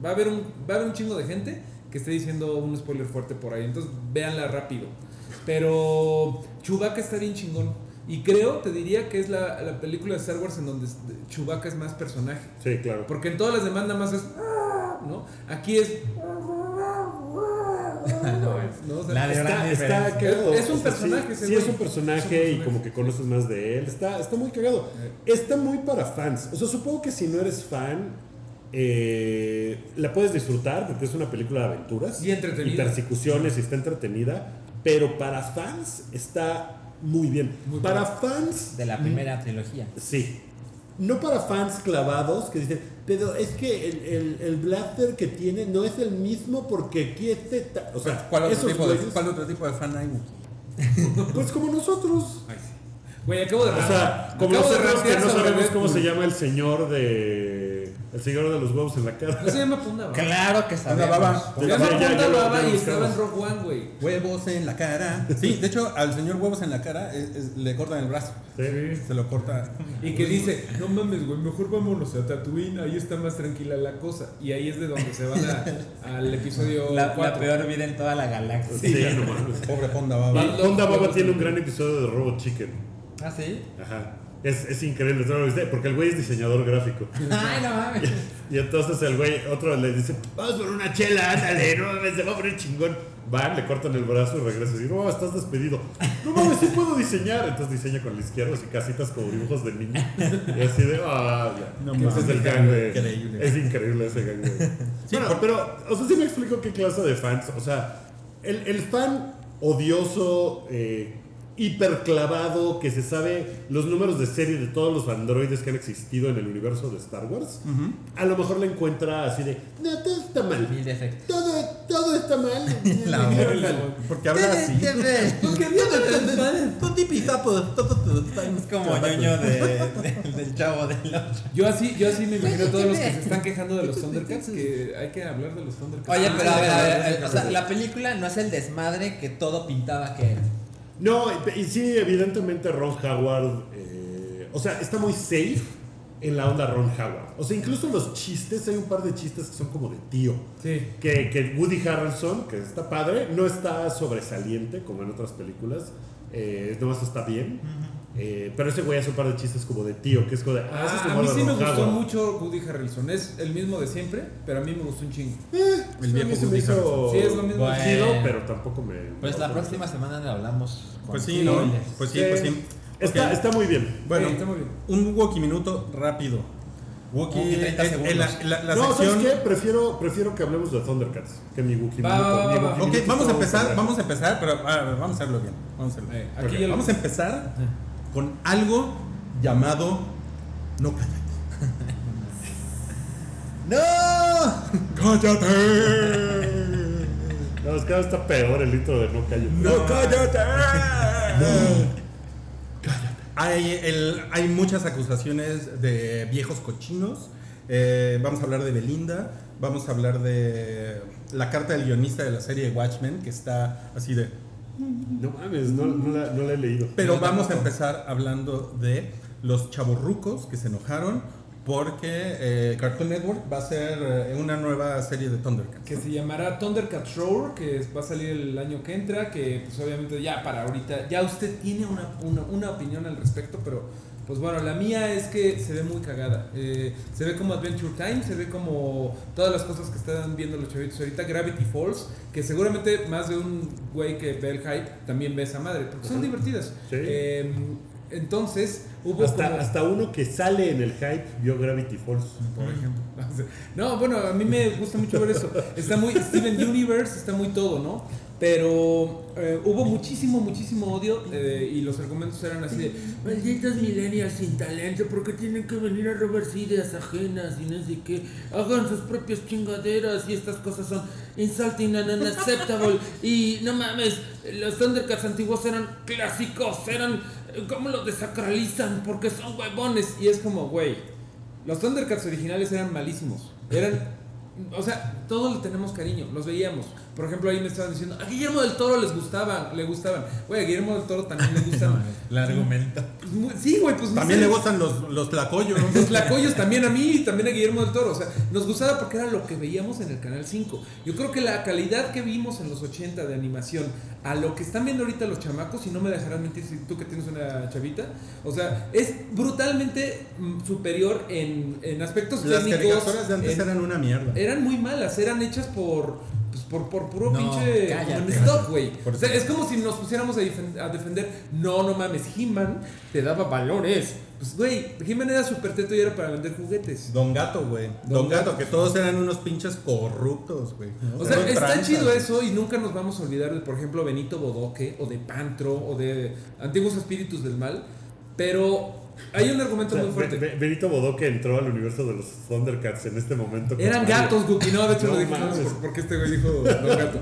va a haber un, va a haber un chingo de gente que esté diciendo un spoiler fuerte por ahí. Entonces, véanla rápido. Pero Chewbacca está bien chingón. Y creo, te diría que es la, la película de Star Wars en donde Chewbacca es más personaje. Sí, claro. Porque en todas las demás nada más es... ¿no? Aquí es... <laughs> ¿no? O sea, La de Está, cagado. Es un personaje Sí, es un personaje Es un y como que conoces más de él. Está, está muy cagado. Eh. Está muy para fans. O sea, supongo que si no eres fan, eh, la puedes disfrutar porque es una película de aventuras Y entretenida. y persecuciones y está entretenida, pero para fans está muy bien. Muy para fans De la primera trilogía. Sí. No para fans clavados que dicen, pero es que el, el, el blaster que tiene no es el mismo porque aquí este... ta-". O sea, ¿Cuál otro, tipo de, cuál otro tipo de fan hay? <laughs> Pues como nosotros. Ay, sí. Güey, acabo de O sea, como acabo de nosotros que no sabemos Deadpool. cómo se llama el señor de... El señor de los huevos en la cara. No se llama Punda Baba. Claro que sabemos. baba. Se llama Punda Baba y estaba en. Rogue One, güey. Huevos en la cara. Sí, de hecho, al señor huevos en la cara es- es- le cortan el brazo. Sí. Se lo corta. Y que dice, no mames, güey, mejor vámonos a Tatooine, ahí está más tranquila la cosa. Y ahí es de donde se van a- <laughs> al episodio La, la 4. peor vida en toda la galaxia. Sí, no mames. Pobre Ponda Baba. Y Honda Baba tiene un gran episodio de Robot Chicken. ¿Ah, sí? Ajá. Es, es increíble, ¿no lo viste? Porque el güey es diseñador gráfico. Ay, no mames. Y entonces el güey, otro le dice, vamos por una chela, ándale, no mames, se va a poner chingón. Van, le cortan el brazo y regresa y dice, no, estás despedido. No mames, sí puedo diseñar. Entonces diseña con la izquierda así casitas como dibujos de niño. Y así de, ah, ya. No ese es mames, el gang de... increíble. Es increíble ese gang de... bueno, pero, o sea, sí me explico qué clase de fans. O sea, el, el fan odioso, eh, hiperclavado, que se sabe los números de serie de todos los androides que han existido en el universo de Star Wars, a lo mejor le encuentra así de, no, todo está mal. Mil. Todo, todo está mal. <laughs> La <laughs> voz. Porque habla así. Tú tipizapo, Es como ñoño de, de- del chavo del ocho. Yo así, yo así me imagino a todos los que se están quejando de los <laughs> Thundercats, que hay que hablar de los Thundercats. Oye, Ah, pero a ver, a ver, a ver, o sea, la película no es el desmadre que todo pintaba que era. No, y sí, evidentemente Ron Howard, eh, o sea, está muy safe en la onda Ron Howard. O sea, incluso los chistes, hay un par de chistes que son como de tío. Sí. Que, que Woody Harrelson, que está padre, no está sobresaliente como en otras películas. Eh, nomás está bien. Eh, pero ese güey hace un par de chistes como de tío, que es como de. Ah, Ah, a mí sí me gustó mucho Woody Harrelson. Es el mismo de siempre, pero a mí me gustó un chingo. Eh, El a viejo mí se me Woody hizo Harrelson. Sí, es lo mismo. Bueno. chido, pero tampoco me. Pues la próxima semana le hablamos. con Pues sí, ¿no? Pues sí, Sí. pues sí. Está, está muy bien. Bueno, Sí, está muy bien. un Wookie minuto rápido. Wookie, Wookie, 30 en- en la, segundos. la- la no, sección. ¿sabes qué? Prefiero, prefiero que hablemos de Thundercats que mi Wookiee Va, minuto. va, va, Mi va. Wookiee Ok, minuto vamos a empezar, vamos a empezar, pero a ver, vamos a hacerlo bien. Vamos a hacerlo Eh, aquí Vamos a empezar con algo llamado No cállate. <laughs> ¡No! ¡Cállate! No, es que ahora está peor el litro de no calles. ¡No cállate! Hay, el- hay muchas acusaciones de viejos cochinos. Eh, vamos a hablar de Belinda. Vamos a hablar de la carta del guionista de la serie Watchmen, que está así de... No mames, no, no la, no la he leído. Pero No, vamos a empezar hablando de los chavorrucos que se enojaron porque eh, Cartoon Network va a hacer eh, una nueva serie de Thundercats. Que se llamará Thundercat Roar, que va a salir el año que entra, que pues obviamente ya para ahorita, ya usted tiene una, una, una opinión al respecto, pero pues bueno, la mía es que se ve muy cagada. Eh, se ve como Adventure Time, se ve como todas las cosas que están viendo los chavitos ahorita, Gravity Falls, que seguramente más de un güey que ve el hype también ve esa madre, porque son divertidas. Sí. Eh, entonces, hubo Hasta, como- hasta uno que sale en el hype vio Gravity Falls. por ejemplo. <laughs> No, bueno, a mí me gusta mucho ver eso. Está muy Steven Universe, está muy todo, ¿no? Pero eh, hubo muchísimo, muchísimo odio eh, y los argumentos eran así de malditos millennials sin talento, porque tienen que venir a robarse ideas ajenas y no sé qué? Hagan sus propias chingaderas y estas cosas son insulting and unacceptable y no mames, los Thundercats antiguos eran clásicos, eran ¿cómo los desacralizan? Porque son huevones y es como, güey, los Thundercats originales eran malísimos. Eran. O sea, todos le tenemos cariño, los veíamos. Por ejemplo, ahí me estaban diciendo, a Guillermo del Toro les gustaban, le gustaban. Güey, a Guillermo del Toro también le gustaban. <laughs> El argumento. Pues sí, güey, pues no También sé. le gustan los, los tlacoyos. Los lacoyos también a mí y también a Guillermo del Toro. O sea, nos gustaba porque era lo que veíamos en el Canal 5. Yo creo que la calidad que vimos en los 80 de animación a lo que están viendo ahorita los chamacos, y no me dejarás mentir si tú que tienes una chavita, o sea, es brutalmente mm, superior en, en aspectos Las técnicos. caricaturas de antes en- eran una mierda. eran muy malas, eran hechas por pues por, por puro No, pinche cállate. stock, güey. O sea, es como si nos pusiéramos a, defen- a defender, no, no mames, He-Man te daba valores Pues, güey, He-Man era súper teto y era para vender juguetes. Don Gato, güey. Don Don, Gato. Gato, que todos eran unos pinches corruptos, güey. O sea, está tranzas. chido eso y nunca nos vamos a olvidar de, por ejemplo, Benito Bodoque o de Pantro o de Antiguos Espíritus del Mal. Pero hay un O argumento sea, muy fuerte. Be- Be- Benito Bodoque entró al universo de los Thundercats en este momento. Eran Con- gatos, Guki. No, de hecho No lo dijimos mames. por- porque este güey dijo Don Gato.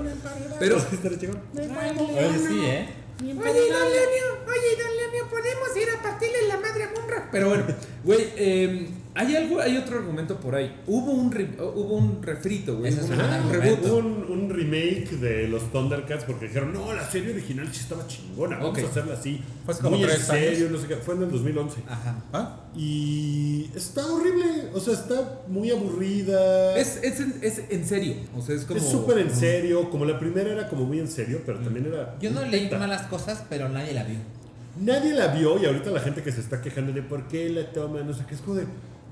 Pero. Oye, sí, ¿eh? Oye, don Leonio, oye, don Leonio, podemos ir a partirle la madre a Munra. Pero bueno, güey, eh, hay algo, hay otro argumento por ahí. Hubo un, re- hubo un refrito, güey. Hubo un un, argumento. reboot. Hubo un, un remake de los Thundercats porque dijeron, no, la serie original sí estaba chingona, vamos a hacerla así. Como muy en serio, años. no sé qué. Fue en el 2011. Ajá. ¿Ah? Y está horrible, o sea, está muy aburrida. Es, es, en, es en serio, o sea, es como... Es súper en serio, como la primera era como muy en serio, pero también era... Yo no leí teta. malas cosas, pero nadie la vio. Nadie la vio y ahorita la gente que se está quejando de por qué la toma, no sé qué, es como de,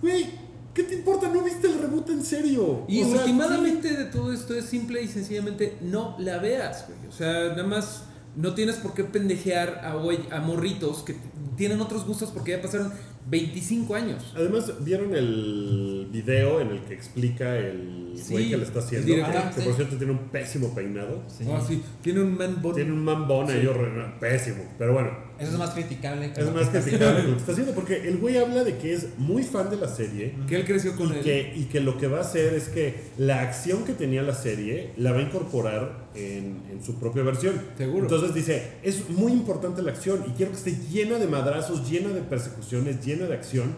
güey, ¿qué te importa? ¿No viste el reboot en serio? Y últimamente de todo esto es simple y sencillamente no la veas, güey. O sea, nada más no tienes por qué pendejear a, güey, a morritos que tienen otros gustos porque ya pasaron 25 años. Además, ¿vieron el video en el que explica el Sí, güey que le está haciendo? director. que Ah, por sí. cierto tiene un pésimo peinado. Sí. Ah, sí. Tiene un man bun. Tiene un ahí horrendo, pésimo. Pero bueno, Eso es más criticable. que es lo más que está criticable lo que está haciendo porque el güey habla de que es muy fan de la serie. Que él creció con Y él. que, y que lo que va a hacer es que la acción que tenía la serie la va a incorporar en, en su propia versión. Seguro. Entonces dice, es muy importante la acción y quiero que esté llena de madrazos, llena de persecuciones, llena de acción.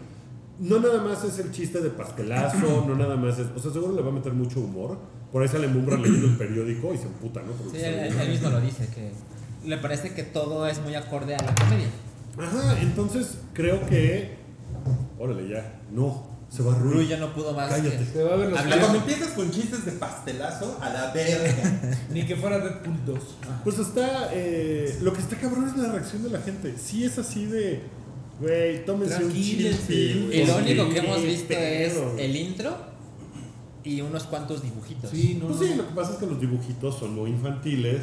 No nada más es el chiste de pastelazo, <coughs> no nada más es... O sea, seguro le va a meter mucho humor. Por ahí sale Mumbra leyendo el periódico y se emputa, ¿no? Porque Sí, él, él- mismo lo dice, que le parece que todo es muy acorde a la comedia. Ajá, entonces creo que... Órale, ya. No, se va Rui Rui. ya no pudo más. Cállate. que- Se va a ver los Habla- Cuando empiezas con chistes de pastelazo, a la verga. <laughs> Ni que fuera Deadpool 2. Pues está. eh, lo que está cabrón es la reacción de la gente. Sí es así de. Güey, tómense un chill. Y lo único que hemos visto es el intro y unos cuantos dibujitos. Sí, no, Pues no. sí, lo que pasa es que los dibujitos son muy infantiles,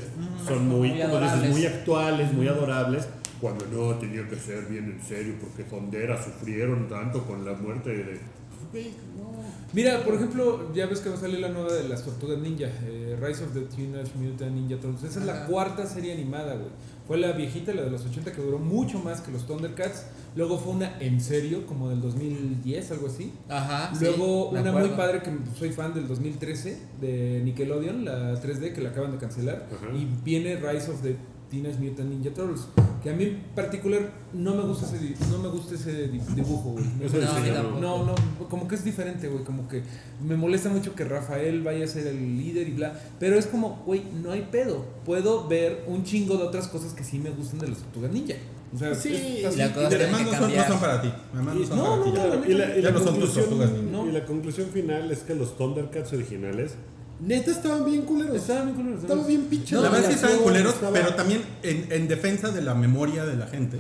son muy, muy como dices, muy actuales, muy adorables. Cuando no tenía que ser bien en serio, porque Fondera sufrieron tanto con la muerte de. Güey, no. Mira, por ejemplo, ya ves que va a salir la nueva de las Tortugas Ninja, eh, Rise of the Teenage Mutant Ninja Turtles. Esa es la cuarta serie animada, güey. Fue la viejita, la de los 80, que duró mucho más que los Thundercats. Luego fue una en serio, como del 2010, algo así. Ajá. Luego una muy padre que soy fan del 2013 de Nickelodeon, la 3D que la acaban de cancelar. Ajá. Y viene Rise of the Teenage Mutant Ninja Turtles. Que a mí en particular no me gusta ese, no me gusta ese di- dibujo, güey. No. No, no, como que es diferente, güey. Como que me molesta mucho que Rafael vaya a ser el líder y bla. Pero es como, güey, no hay pedo. Puedo ver un chingo de otras cosas que sí me gustan de los Tortugas Ninja. O sea, Sí, es y la Y cosa- además no que son, no son para ti. Además no son no, para no, ti. no, ya. no, Y la, y Ya la no son tus tortugas ninja. Y la conclusión final es que los Thundercats originales, neta, estaban bien culeros. Estaban bien culeros, Estaban bien pinches. la verdad sí estaban culeros, Estaba- pero también en, en defensa de la memoria de la gente,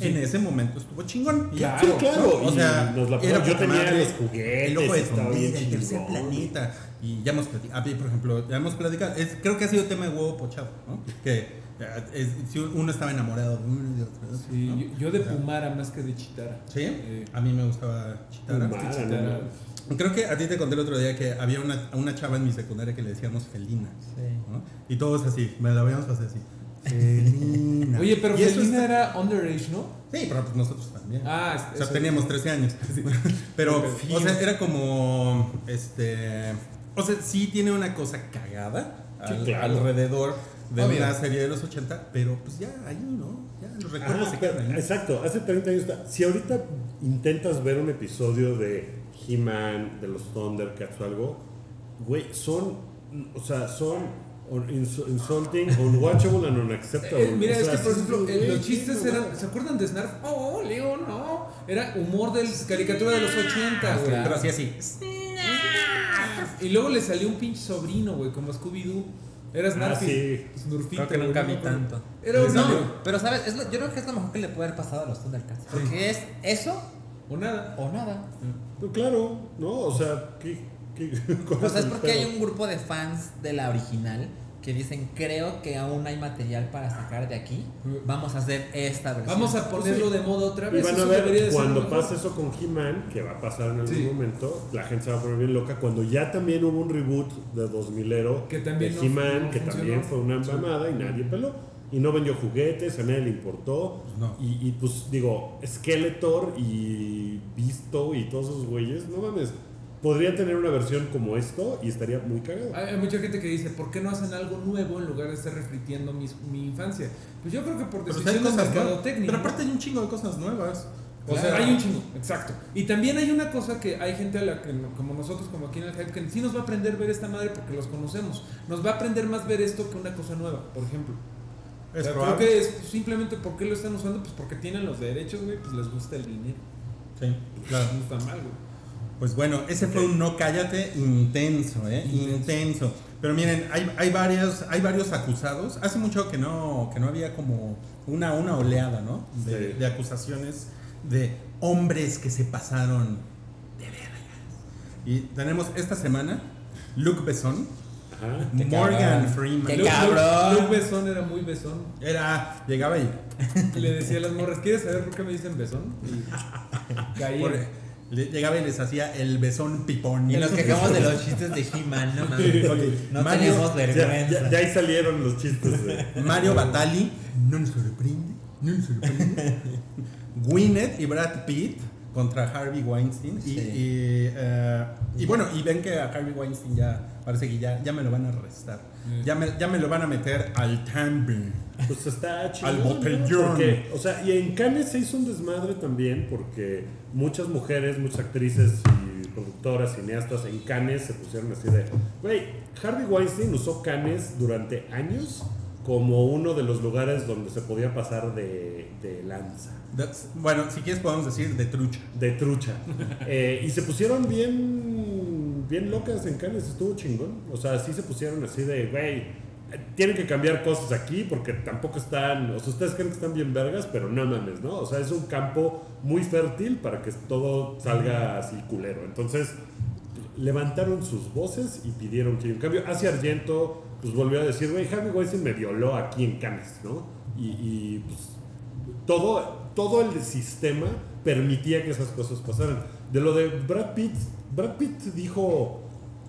en ese momento estuvo chingón. Ya. Sí, claro. O y sea, nos la era yo tenía madre, los juguetes. El ojo de estaba Tondera, bien el tercer planeta. Y ya hemos platicado, por ejemplo, ya hemos platicado, es- creo que ha sido tema de huevo pochado, ¿no? Que eh, es- si uno estaba enamorado de uno y de otro. Sí, ¿no? yo, yo de Pumara más que de Chitara. ¿Sí? Eh, A mí me gustaba Chitara. Pumara, Es que Chitara- no, Creo que a ti te conté el otro día que había una, una chava en mi secundaria que le decíamos Felina. Sí. ¿no? Y todos así, me la habíamos pasado así. <laughs> Felina. Oye, pero Y Felina era underage, ¿no? Sí, pero pues nosotros también. Ah, o sea, teníamos 13 años. <laughs> Pero, o sea, era como, este, o sea, sí tiene una cosa cagada Sí, al- claro. alrededor de Obvio. una serie de los 80, pero pues ya ahí, ¿no? Ya los recuerdos Ah, se quedan ahí. exacto, hace 30 años. Si ahorita intentas ver un episodio de He-Man, de los Thundercats o algo, güey, son. O sea, son insulting, unwatchable and unacceptable. Eh, mira, O es sea, que por sí, ejemplo, sí, eh, güey, los chistes sí, eran. ¿Se acuerdan de Snarf? Oh, Leo, no. Era humor de caricatura de los 80, güey. claro. Pero así, así. Y luego le salió un pinche sobrino, güey, como Scooby-Doo. Era Snarfy. sí. Snurfito, Creo que güey, nunca vi tanto. Era un No, pero sabes, es lo- yo creo que es lo mejor que le puede haber pasado a los Thundercats. Porque es eso O nada. o nada. No, claro, ¿no? O sea, ¿qué, qué, <laughs> O sea, es el porque hay un grupo de fans de la original que dicen, creo que aún hay material para sacar de aquí, vamos a hacer esta versión. Vamos a ponerlo de moda otra Y vez. van a ver, cuando pase eso con He-Man, que va a pasar en algún Sí. momento, la gente se va a poner bien loca. Cuando ya también hubo un reboot de 2000ero Que también de no- He-Man, que funcionó. también fue una mamada y nadie peló. Y no vendió juguetes, a nadie le importó. Pues no. Y, y, pues digo, Skeletor y Visto y todos esos güeyes, no mames. Podrían tener una versión como esto y estaría muy cagado. Hay, hay mucha gente que dice, ¿por qué no hacen algo nuevo en lugar de estar refritiendo mi, mi infancia? Pues yo creo que por decisión de mercadotecnia. Pero aparte hay un chingo de cosas nuevas. O Claro, sea, hay un chingo, exacto. Y también hay una cosa que hay gente a la que, como nosotros, como aquí en el Hype, que sí nos va a aprender ver esta madre porque los conocemos. Nos va a aprender más ver esto que una cosa nueva, por ejemplo. Es O sea, creo que es simplemente por qué lo están usando, pues porque tienen los derechos, güey, pues les gusta el dinero. Sí, claro. No está mal, güey. Pues bueno, ese fue un no cállate intenso, ¿eh? Intenso. Pero miren, hay, hay, varios, hay varios acusados. Hace mucho que no, que no había como una, una oleada, ¿no? De, Sí. de acusaciones de hombres que se pasaron de vergas. Y tenemos esta semana Luke Besson, Ajá. Morgan cabrón. Freeman. Qué Luke- cabrón. Luke, Luke Besón era muy besón. Era, llegaba y Y <laughs> le decía a las morras, ¿quieres saber por qué me dicen besón? Y caía. por- le- llegaba y les hacía el besón pipón. Y nos quejamos de los chistes de He-Man, no mames. Ok, No Mario, tenemos vergüenza. ya- ya ahí salieron los chistes. de- Mario Batali, no nos sorprende, no nos sorprende. <laughs> Gwyneth y Brad Pitt contra Harvey Weinstein. Y, Sí. y, eh, y bueno, y ven que a Harvey Weinstein ya parece que ya, ya me lo van a arrestar. Ya, me, ya me lo van a meter al tambi. Pues está chido. Al botellón. Porque, o sea, y en Cannes se hizo un desmadre también porque muchas mujeres, muchas actrices y productoras, cineastas en Cannes se pusieron así de, güey, Harvey Weinstein usó Cannes durante años como uno de los lugares donde se podía pasar de, de lanza, That's- bueno, si quieres podemos decir de trucha. de trucha. <laughs> Eh, y se pusieron bien, bien locas en Cannes, estuvo chingón. O sea, sí se pusieron así de, güey, tienen que cambiar cosas aquí porque tampoco están, o sea, ustedes creen que están bien vergas, pero no mames, ¿no? O sea, es un campo muy fértil para que todo salga así culero. Entonces, levantaron sus voces y pidieron que en cambio hacia Argento pues volvió a decir güey Harvey Weinstein me violó aquí en Cannes no y, y, pues todo todo el sistema permitía que esas cosas pasaran de lo de Brad Pitt Brad Pitt dijo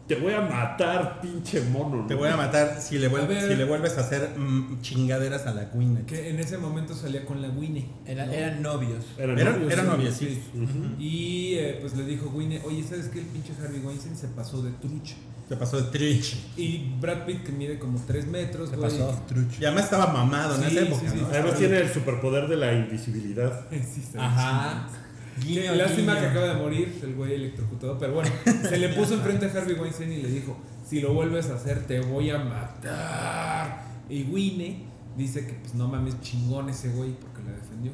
te voy a matar pinche mono ¿no? Te voy a matar si le, vuel- A ver. si le vuelves a hacer mm, chingaderas a la Gwyneth. Que en ese momento salía con la Winnie. Era- ¿no? eran novios. eran Era- novios, era sí. Y eh, pues le dijo Winnie, oye, ¿sabes qué? El pinche Harvey Weinstein se pasó de trucha. Se pasó de trich. Y Brad Pitt, que mide como 3 metros, Se güey. pasó trucho. Y además estaba mamado en Sí, esa época, sí, sí. ¿no? además tiene el superpoder de la invisibilidad <laughs> Ajá. Guiño, lástima guiño. que acaba de morir el güey electrocutado, pero bueno, se le puso enfrente a Harvey Weinstein y le dijo, si lo vuelves a hacer te voy a matar. Y Winnie dice que pues no mames chingón ese güey porque la defendió.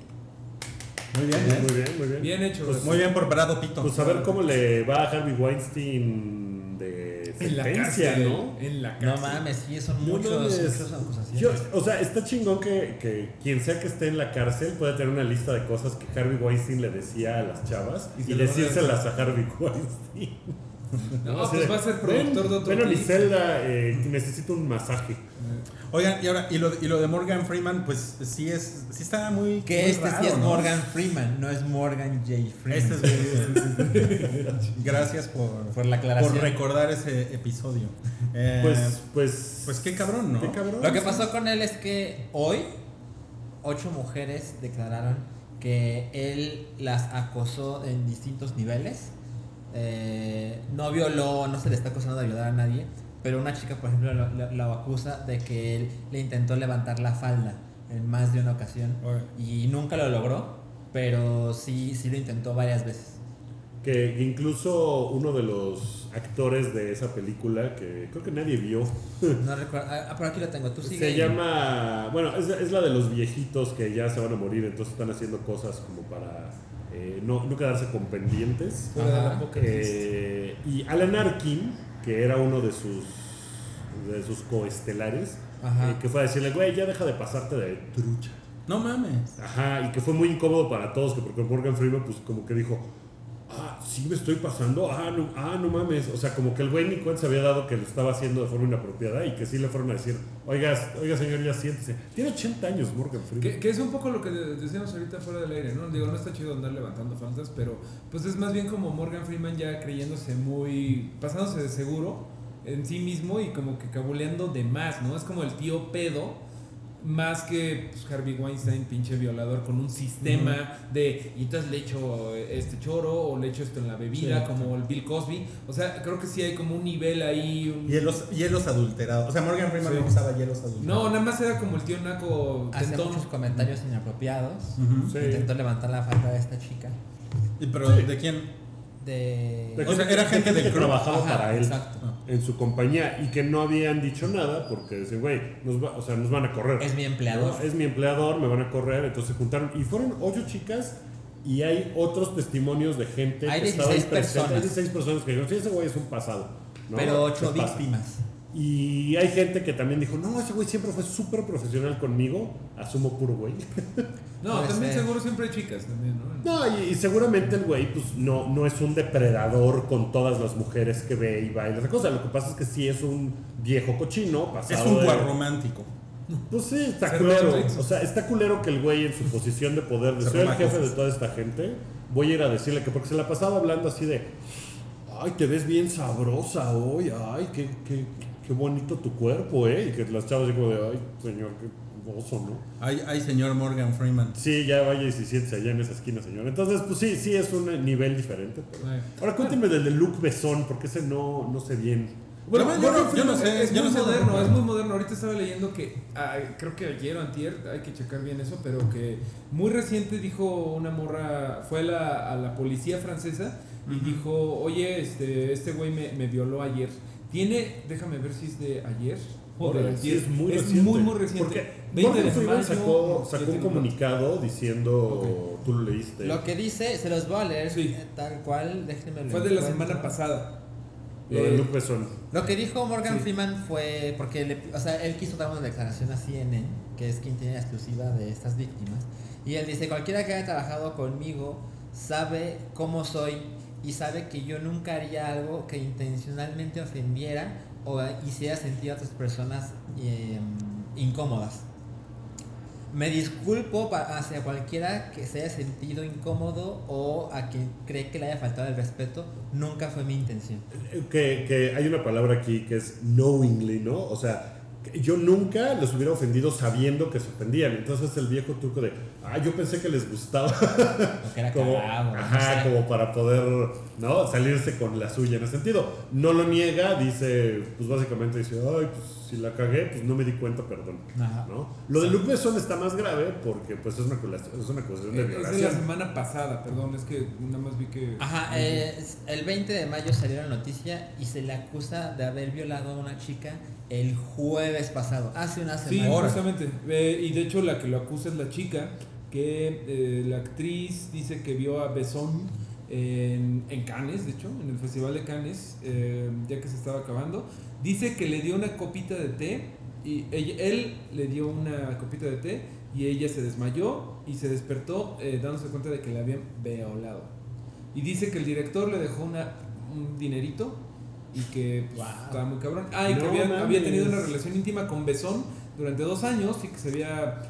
Muy bien, ¿eh? muy bien muy bien Bien hecho. Pues. Muy bien por Brado Pito. Pues a ver cómo le va a Harvey Weinstein de en la cárcel, ¿no? En la No mames, sí, son No muchos, acusaciones. Yo- o sea, está chingón que, que quien sea que esté en la cárcel pueda tener una lista de cosas que Harvey Weinstein le decía a las chavas Y y, decírselas a Harvey Weinstein. No, <laughs> pues va a ser "Ven, productor de otro Ven a mi tipo". celda, eh, necesito un masaje. Oigan, y ahora, y lo, y lo de Morgan Freeman, pues sí es, sí está muy. Que muy este raro, sí es ¿no? Morgan Freeman, no es Morgan J. Freeman. Este es <laughs> Gracias por, Por la aclaración. por recordar ese episodio. Eh, Pues, pues. pues qué cabrón, ¿no? Qué cabrón. Lo que pasó con él es que hoy ocho mujeres declararon que él las acosó en distintos niveles. Eh, no violó, no se le está acusando de violar a nadie, pero una chica, por ejemplo, lo, lo- lo acusa de que él le intentó levantar la falda en más de una ocasión y nunca lo logró, pero sí, sí lo intentó varias veces. Que incluso uno de los actores de esa película, que creo que nadie vio, <laughs> No recuerdo, ah, por aquí lo tengo, tú sigue. se llama. Bueno, es, es la de los viejitos que ya se van a morir, entonces están haciendo cosas como para eh, no, no quedarse con pendientes. Eh, y Alan Arkin, que era uno de sus, de sus coestelares, Ajá. eh, que fue a decirle, güey, ya deja de pasarte de trucha. No mames. Ajá, y que fue muy incómodo para todos, que porque Morgan Freeman, pues como que dijo, sí me estoy pasando, ah no, ah, no mames. O sea, como que el güey ni cuenta se había dado que lo estaba haciendo de forma inapropiada y que sí le fueron a decir, oiga, oiga señor, ya siéntese. Tiene 80 años Morgan Freeman. Que, que es un poco lo que de- decíamos ahorita fuera del aire, ¿no? Digo, no está chido andar levantando faltas, pero pues es más bien como Morgan Freeman ya creyéndose muy. pasándose de seguro en sí mismo y como que cabuleando de más, ¿no? Es como el tío pedo. Más que pues, Harvey Weinstein, pinche violador, con un sistema de. Y entonces le echo este choro o le echo esto en la bebida, Sí, como el Bill Cosby. O sea, creo que sí hay como un nivel ahí. un- Hielos, hielos adulterados. O sea, Morgan Freeman Sí. no usaba hielos adulterados. No, nada más era como el tío Naco Hace tentón. muchos comentarios inapropiados. Sí. Intentó levantar la falda de esta chica. ¿Y pero Sí. de quién? De. De O sea, era gente que del trabajaba Ajá, para él exacto. En su compañía y que no habían dicho nada porque decían, güey, nos, va- o sea, nos van a correr. Es mi empleador. No, es mi empleador, me van a correr. Entonces se juntaron y fueron ocho chicas y hay otros testimonios de gente Hay que estaba ahí 16 presente. Hay personas. 16 personas que dijeron, sí, ese güey es un pasado. ¿no? Pero ocho víctimas. Y hay gente que también dijo, no, ese güey siempre fue súper profesional conmigo. Asumo puro güey. <laughs> No, también seguro siempre hay chicas también, ¿no? No, y, y seguramente el güey pues no, no es un depredador con todas las mujeres que ve y baila esa cosa. Lo que pasa es que sí es un viejo cochino Es pasado un de- guarromántico. Pues sí, está Ser culero. O sea, está culero que el güey en su posición de poder, de ser el jefe de toda esta gente, voy a ir a decirle que porque se la pasaba hablando así de, ay, te ves bien sabrosa hoy, ay, qué, qué, qué bonito tu cuerpo, ¿eh? Y que las chavas como de, ay, señor, qué oso, ¿no? Ay, ay, señor Morgan Freeman. Sí, ya vaya y si siéntese allá en esa esquina, señor. Entonces, pues sí, sí es un nivel diferente. pero-. Ahora cuénteme del de Luke Besón, porque ese no, no sé bien. Bueno, Yo no- yo sé, es yo muy no sé moderno, es muy moderno. Ahorita estaba leyendo que, ah, creo que ayer o antier, hay que checar bien eso, pero que muy reciente dijo una morra, fue a la, a la policía francesa y dijo, oye, este este güey me, me violó ayer. Tiene, déjame ver si es de ayer. o de Órale, sí, es muy es reciente. muy, muy reciente. Porque 20 Morgan de Freeman mayo, sacó, sacó un comunicado diciendo, tú lo leíste. Lo que dice, se los voy a leer Sí. eh, tal cual, déjenme lo Fue de la semana pasada. Lo de Eh, Luke Besson. Lo que dijo Morgan Sí. Freeman fue porque, le- o sea, él quiso dar una declaración a CNN, que es quien tiene la exclusiva de estas víctimas, y él dice, cualquiera que haya trabajado conmigo sabe cómo soy y sabe que yo nunca haría algo que intencionalmente ofendiera o hiciera sentir a otras personas eh, incómodas. Me disculpo hacia cualquiera que se haya sentido incómodo o a quien cree que le haya faltado el respeto. Nunca fue mi intención. Que, que hay una palabra aquí que es knowingly, ¿no? O sea, yo nunca los hubiera ofendido sabiendo que se ofendían. Entonces el viejo truco de, ah, yo pensé que les gustaba. Que era <laughs> como, no ajá, sé. como para poder, ¿no? Salirse con la suya en ese sentido. No lo niega, dice, pues básicamente dice, ay, pues si la cagué, pues no me di cuenta, perdón. Ajá. ¿no? Lo de Luke Besson está más grave porque pues es una acusación, es una acusación de Es de la violación. semana pasada, perdón, es que nada más vi que... Ajá, eh, el 20 de mayo salió la noticia y se le acusa de haber violado a una chica el jueves pasado, hace una Sí, semana. justamente. Eh, y de hecho la que lo acusa es la chica, que eh, la actriz dice que vio a Besón en, en Cannes, de hecho, en el Festival de Cannes, eh, ya que se estaba acabando. Dice que le dio una copita de té y ella- él le dio una copita de té y ella se desmayó y se despertó eh, dándose cuenta de que la habían violado. Y dice que el director le dejó una, un dinerito y que pues, Wow. estaba muy cabrón. Ah, y que No había, mames. había tenido una relación íntima con Besón durante dos años y que se había,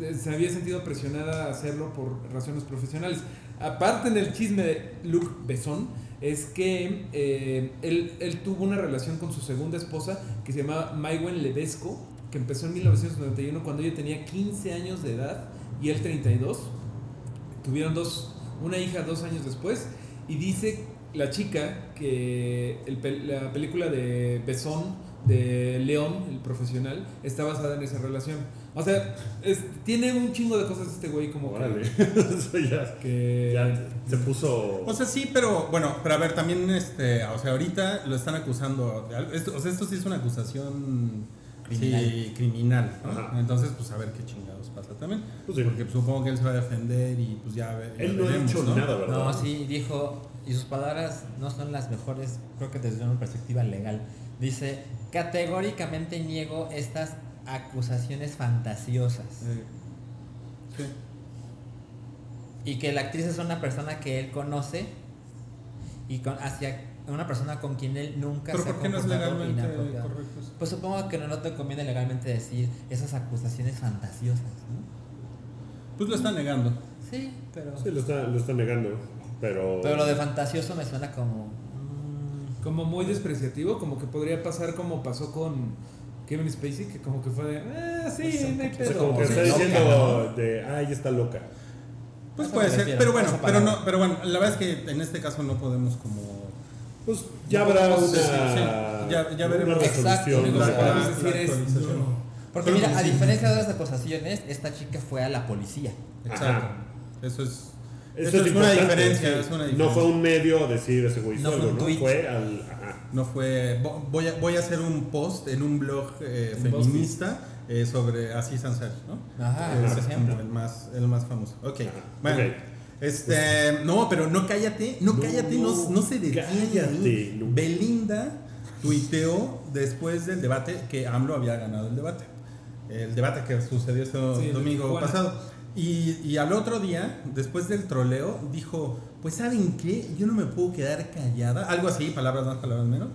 eh, se había sentido presionada a hacerlo por razones profesionales. Aparte en el chisme de Luc Besson es que eh, él, él tuvo una relación con su segunda esposa que se llamaba Maigwen Levesco, que empezó en 1991 cuando ella tenía 15 años de edad y él 32. Tuvieron dos, una hija dos años después y dice la chica que la película de Besón de León, el profesional, está basada en esa relación. O sea, es- tiene un chingo de cosas este güey como que- Órale. <laughs> Eso ya, que, ya se puso... O sea, sí, pero bueno, pero a ver, también, este, o sea, ahorita lo están acusando de algo. Esto, o sea, esto sí es una acusación Criminal. sí, criminal. ¿no? Ajá. Entonces, pues a ver qué chingados pasa también. Pues sí. Porque pues, supongo que él se va a defender y pues ya, Él no ha dicho ¿no? nada, ¿verdad? No, sí, dijo, y sus palabras no son las mejores, creo que desde una perspectiva legal. Dice, categóricamente niego estas acusaciones fantasiosas. Sí. Y que la actriz es una persona que él conoce y con, hacia una persona con quien él nunca Pero se ha ¿por qué no es legalmente correcto? Pues supongo que no, no te conviene legalmente decir esas acusaciones fantasiosas, ¿no? Pues lo está negando. Sí, pero... Sí, lo está, lo está negando. Pero. Pero lo de fantasioso me suena como... mm, Como muy despreciativo, como que podría pasar como pasó con Kevin Spacey, que como que fue de, ah, sí, no hay o sea, pedo. como que Sí, está diciendo de, ay, está loca. Pues A puede ser, pero a bueno, pero no, pero bueno, la verdad es que en este caso no podemos como Pues ya habrá podemos una. decir, sí, ya- ya veremos. Una Exacto, no. Porque Pero mira, a sí. diferencia de las acusaciones, esta chica fue a la policía. Exacto. Ajá. Eso es Eso eso es, una diferencia, sí. es una No fue un medio a decir ese güey No hizo fue ¿no? Fue al. Ajá. No fue. vo- Voy a, voy a hacer un post en un blog eh, Un feminista eh, sobre Aziz Ansari, ¿no? Ajá, por es ejemplo. el más, el más famoso. Ok. Ajá, Bueno. Este, no, pero no cállate, no, No, cállate, no, no, se detiene. cállate, ahí. no. Belinda tuiteó después del debate que AMLO había ganado el debate. El debate que sucedió este Sí, domingo pasado. Y, y al otro día, después del troleo, dijo, pues ¿saben qué? Yo no me puedo quedar callada. Algo así, palabras más, palabras menos.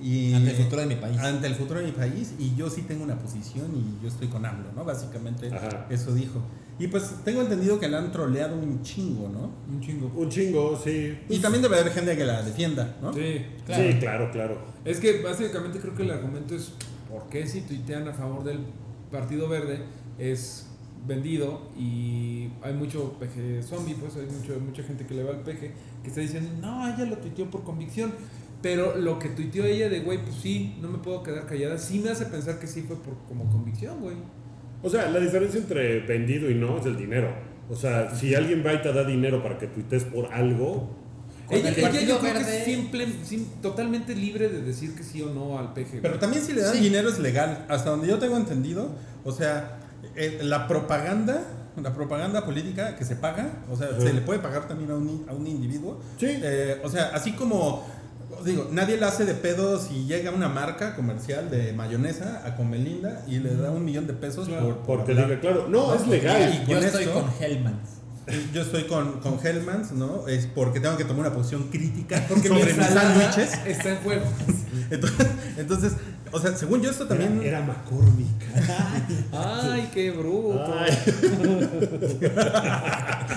Y, Ante el futuro de mi país. Ante el futuro de mi país. Y yo sí tengo una posición y yo estoy con AMLO, ¿no? Básicamente Ajá. eso dijo. Y pues tengo entendido que la han troleado un chingo, ¿no? Un chingo. Un chingo, sí. Y también debe haber gente que la defienda, ¿no? Sí. Claro. Sí, claro, claro. Es que básicamente creo que el argumento es por qué si tuitean a favor del Partido Verde es vendido y hay mucho peje zombie, pues hay mucho, mucha gente que le va al peje que está diciendo, no, ella lo tuiteó por convicción. Pero lo que tuiteó ella de, güey, pues sí, no me puedo quedar callada, sí me hace pensar que sí fue por como convicción, güey. O sea, la diferencia entre vendido y no es el dinero. O sea, si alguien va y te da dinero para que tuites por algo, Ella, el ella yo creo que Verde- es simple, sim- totalmente libre de decir que sí o no al peje. Pero también si le dan Sí. dinero es legal. Hasta donde yo tengo entendido, o sea, la propaganda, la propaganda política que se paga, o sea, se le puede pagar también a un, a un individuo. Sí. Eh, o sea, así como, digo, nadie la hace de pedo si llega una marca comercial de mayonesa a Comelinda y le da un millón de pesos Claro. por, por porque diga, claro, no, es Y legal. Yo con estoy esto- con Hellmans. Yo estoy con, con Hellmans, ¿no? Es porque tengo que tomar una posición crítica <laughs> Porque sobre mis sándwiches. está en juego. <laughs> Entonces, entonces, o sea, según yo esto también... Era, era McCormick. <laughs> Ay, qué bruto. Ay.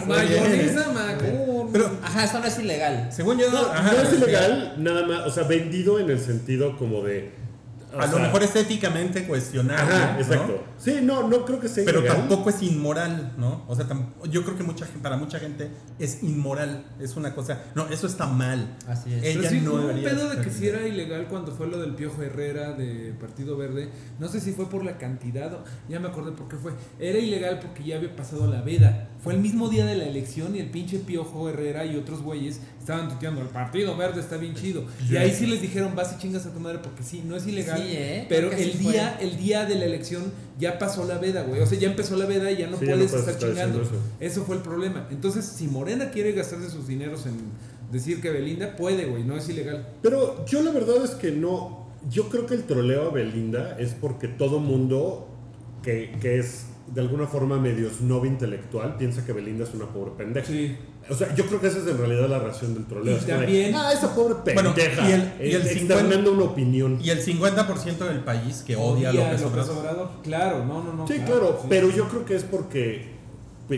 Mayonesa, Macor. Pero, Ajá, eso no es ilegal. según yo... No, ajá, no es ilegal, nada más, o sea, vendido en el sentido como de... o A lo mejor es éticamente cuestionable. Ajá, ¿no? exacto. Sí, no, no creo que sea Pero ilegal. tampoco es inmoral, ¿no? O sea, tam- yo creo que mucha gente, para mucha gente es inmoral. Es una cosa. No, eso está mal. Así es. Ella Pero sí, no hubo un pedo de que si era ilegal cuando fue lo del Piojo Herrera de Partido Verde. No sé si fue por la cantidad o ya me acordé por qué fue. Era ilegal porque ya había pasado la veda. Fue el mismo día de la elección y el pinche Piojo Herrera y otros güeyes estaban tuiteando, el Partido Verde está bien chido. Y ahí sí les dijeron, vas y chingas a tu madre porque sí, no es ilegal. Sí, ¿eh? Pero el sí fue. día, el día de la elección ya pasó la veda, güey. O sea, ya empezó la veda y ya no Sí, ya no puedes estar estar chingando. diciendo Eso fue el problema. Entonces, si Morena quiere gastarse sus dineros en decir que Belinda, puede, güey, no es ilegal. Pero yo la verdad es que no. Yo creo que el troleo a Belinda es porque todo mundo que, que es de alguna forma medio snob intelectual piensa que Belinda es una pobre pendeja. Sí. O sea, yo creo que esa es en realidad la razón del troleo. Y también- ah, esa pobre Bueno, pendeja. y el- y el eh, 50 externando una opinión. Y el 50% del país que odia a López Obrador. Claro, no, no, no. Sí, claro, sí. pero yo creo que es porque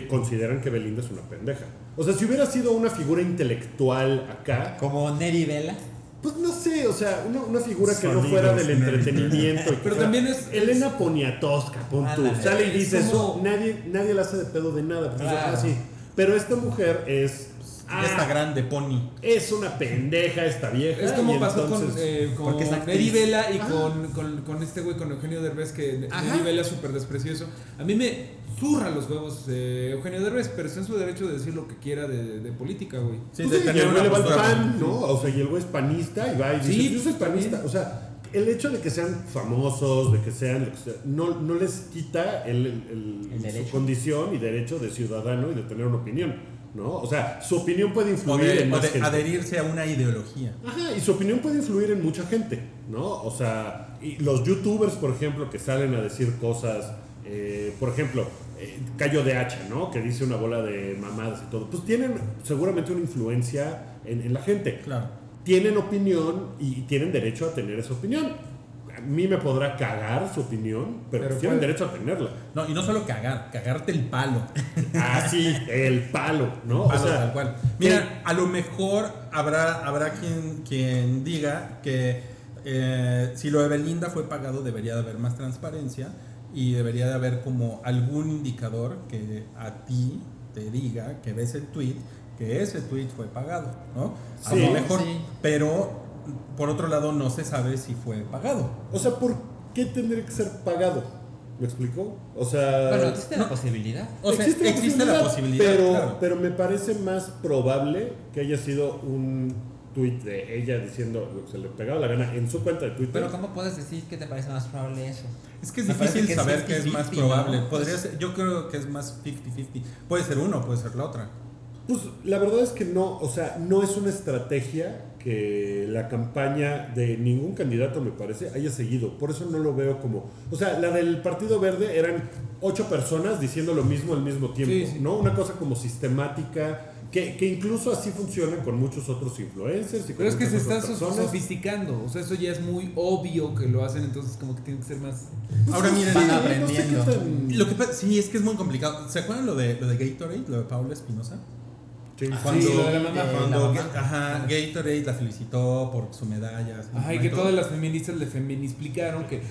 consideran que Belinda es una pendeja. O sea, si hubiera sido una figura intelectual acá, Como Neri Vela. Pues no sé, o sea, una, una figura que no fuera del entretenimiento. y <laughs> que Pero también es- Elena Poniatowska, pon tú. Sale y Es dice como- eso, nadie, nadie la hace de pedo de nada. Pues, Claro. ah, sí. Pero esta mujer es. Ah, grande, Pony. es una pendeja esta vieja. Es como y pasó entonces- con, eh, con porque es actriz. Neri Vela y con, con, con este güey, con Eugenio Derbez, que Ajá. Neri Vela súper despreció eso. A mí me zurra los huevos eh, Eugenio Derbez, pero está en su derecho de decir lo que quiera de, de política, güey. Sí, Pues sí, y el güey le va al pan, ¿no? O sea, y el güey es panista y va y dice, Sí, yo soy pues, panista. también. O sea, el hecho de que sean famosos, de que sean, lo que sea, no, no les quita el, el- el- El su condición y derecho de ciudadano y de tener una opinión, ¿no? O sea, su opinión puede O influir de, en o más de gente. adherirse a una ideología. Ajá, y su opinión puede influir en mucha gente, ¿no? O sea, y los youtubers, por ejemplo, que salen a decir cosas, eh, por ejemplo, eh, Cayo de Hacha, ¿no? Que dice una bola de mamadas y todo, pues tienen seguramente una influencia en, en la gente. Claro. tienen opinión y tienen derecho a tener esa opinión. A mí me podrá cagar su opinión, pero, Pero tienen derecho a tenerla. No, y no solo cagar, cagarte el palo. <laughs> Así, el palo, ¿no? Palo, o sea, tal cual. Mira, a lo mejor habrá, habrá quien, quien diga que eh, si lo de Belinda fue pagado debería de haber más transparencia y debería de haber como algún indicador que a ti te diga que ves el tweet que ese tweet fue pagado, ¿no? A Sí, lo mejor, sí. pero por otro lado no se sabe si fue pagado. o sea, ¿por qué tendría que ser pagado? ¿Me explico? O sea, Bueno, existe no. la posibilidad. O sea, existe, existe la posibilidad, pero, claro. pero me parece más probable que haya sido un tweet de ella diciendo lo que se le pegaba la gana en su cuenta de Twitter. Pero ¿cómo puedes decir que te parece más probable eso? Es que es Me difícil que saber qué es más 50-50, probable. ¿no? Podría ser, yo creo que es más 50-50. Puede ser uno, puede ser la otra. Pues la verdad es que no, o sea, no es una estrategia que la campaña de ningún candidato, me parece, haya seguido. Por eso no lo veo como. O sea, la del Partido Verde eran ocho personas diciendo lo mismo al mismo tiempo, Sí, sí. ¿no? Una cosa como sistemática, que, que incluso así funciona con muchos otros influencers. Y con Pero es que se muchas está otras so- personas. sofisticando. O sea, eso ya es muy obvio que lo hacen, entonces como que tiene que ser más. Ahora miren, van Sí, aprendiendo. no sé tan- lo que pasa, sí, es que es muy complicado. ¿Se acuerdan lo de, lo de Gatorade, lo de Paula Espinosa? Sí, Cuando, lo de la mamá. cuando La mamá. ajá, Gatorade la felicitó por su medalla. su Ajá, y que todas las feministas le feminizplicaron que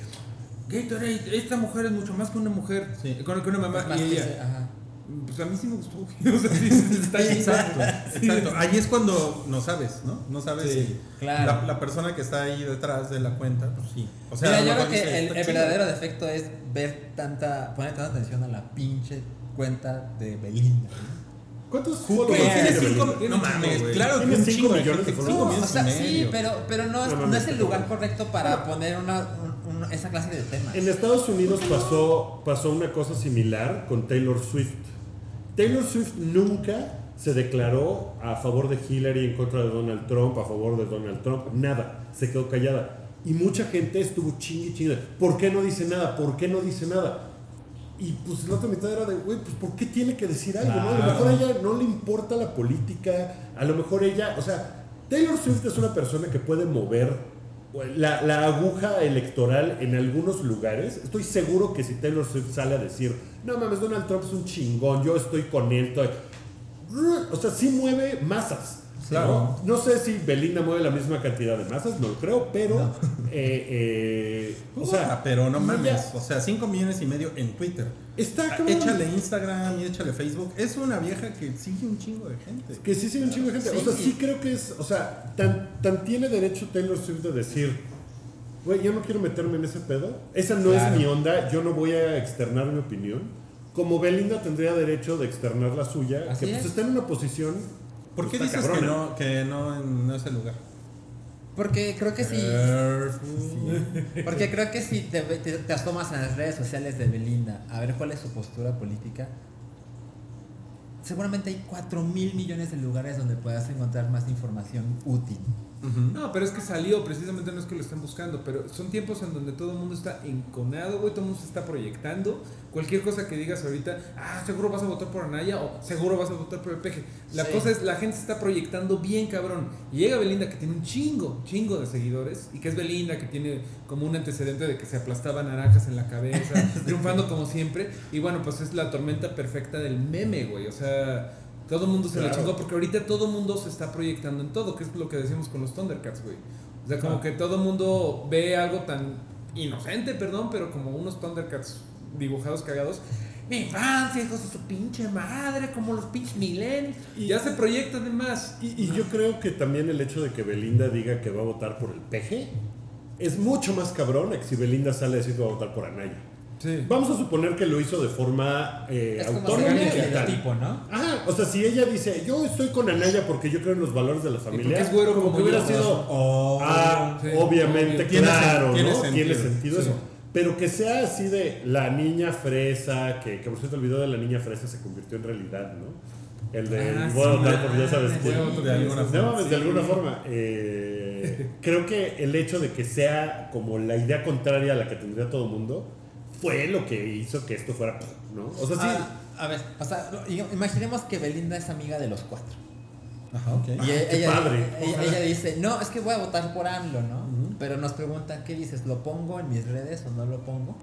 Gatorade, esta mujer es mucho más que una mujer, Sí. que una- que una mamá. Es más y ella. Pues a mí sí me gustó. <laughs> O sea, sí, está ahí. Exacto, exacto. Ahí es cuando no sabes, ¿no? No sabes Sí, si claro. la, la persona que está ahí detrás de la cuenta, pues sí. O sea, a Mira, yo creo que dice, el, verdadero defecto es ver tanta, poner tanta atención a la pinche cuenta de Belinda. ¿Cuántos followers tiene tiene cinco, Belinda? Tiene no mames, claro que Tiene un cinco chingo de millones de followers. o sea, sí, pero, pero no, es, No el lugar correcto para poner una, un- un- esa clase de temas. En Estados Unidos pasó, pasó una cosa similar con Taylor Swift. Taylor Swift nunca se declaró a favor de Hillary, en contra de Donald Trump, a favor de Donald Trump, nada, se quedó callada. Y mucha gente estuvo chingue chingue. ¿Por qué no dice nada? ¿Por qué no dice nada? Y pues la otra mitad era de, güey, pues ¿por qué tiene que decir algo? no? A lo Claro. mejor a ella no le importa la política, a lo mejor ella, o sea, Taylor Swift es una persona que puede mover la, la aguja electoral en algunos lugares. Estoy seguro que si Taylor Swift sale a decir, no mames, Donald Trump es un chingón, yo estoy con él, estoy-". o sea, sí mueve masas. Claro. ¿no? No sé si Belinda mueve la misma cantidad de masas, no lo creo, pero. <laughs> eh, eh, o sea, pero no mames. O sea, 5 millones y medio en Twitter. Está cabrón. Échale Instagram y échale Facebook. Es una vieja que sigue un chingo de gente. Que sí sigue un chingo de gente. O sea, Sí. sí creo que es. O sea, tan, tan tiene derecho Taylor Swift de decir. Güey, yo no quiero meterme en ese pedo. Esa no Claro. es mi onda. Yo no voy a externar mi opinión. Como Belinda tendría derecho de externar la suya. Así que pues es. está en una posición. ¿Por qué pues, está dices que no, que no en no ese lugar? Porque creo que sí. Careful. Porque creo que si te, te, te asomas en las redes sociales de Belinda a ver cuál es su postura política, seguramente hay 4 mil millones de lugares donde puedas encontrar más información útil. No, pero es que salió, precisamente no es que lo estén buscando, pero son tiempos en donde todo el mundo está enconado, güey, todo el mundo se está proyectando. Cualquier cosa que digas ahorita, ah, seguro vas a votar por Anaya o seguro vas a votar por el peje. La Sí. cosa es, la gente se está proyectando bien cabrón. Y llega Belinda que tiene un chingo, chingo de seguidores, y que es Belinda que tiene como un antecedente de que se aplastaba naranjas en la cabeza, <laughs> triunfando como siempre. Y bueno, pues es la tormenta perfecta del meme, güey. O sea, todo el mundo se Claro. chingó porque ahorita todo el mundo se está proyectando en todo, que es lo que decimos con los Thundercats, güey. O sea, como que todo el mundo ve algo tan inocente, perdón, pero como unos Thundercats dibujados cagados. Mi infancia, hijos de su pinche madre, como los pinches millennials. Y ya se proyectan de más. Y, y yo creo que también el hecho de que Belinda diga que va a votar por el peje es mucho más cabrón que si Belinda sale a decir que va a votar por Anaya. Sí. Vamos a suponer que lo hizo de forma eh, Es autónoma y el tal. tipo, ¿no? Ajá, o sea, si ella dice, yo estoy con Anaya porque yo creo en los valores de la familia, porque es güero como, como que hubiera yo. sido, Oh, ah, sí, obviamente, obvio. Claro, tiene ¿no? sentido. Tiene sentido Sí. eso. Pero que sea así de la niña fresa, que, que por cierto el video de la niña fresa se convirtió en realidad, ¿no? El de Ah, voy a sí, votar por ya sabes quién. a de alguna No forma. de alguna forma. eh, creo que el hecho de que sea como la idea contraria a la que tendría todo el mundo fue lo que hizo que esto fuera, ¿no? O sea, sí. Ah, a ver, o sea, imaginemos que Belinda es amiga de los cuatro. Ajá, ok. Y ella, padre. ella, ella dice, no, es que voy a votar por AMLO, ¿no? Pero nos preguntan, ¿qué dices? ¿Lo pongo en mis redes o no lo pongo?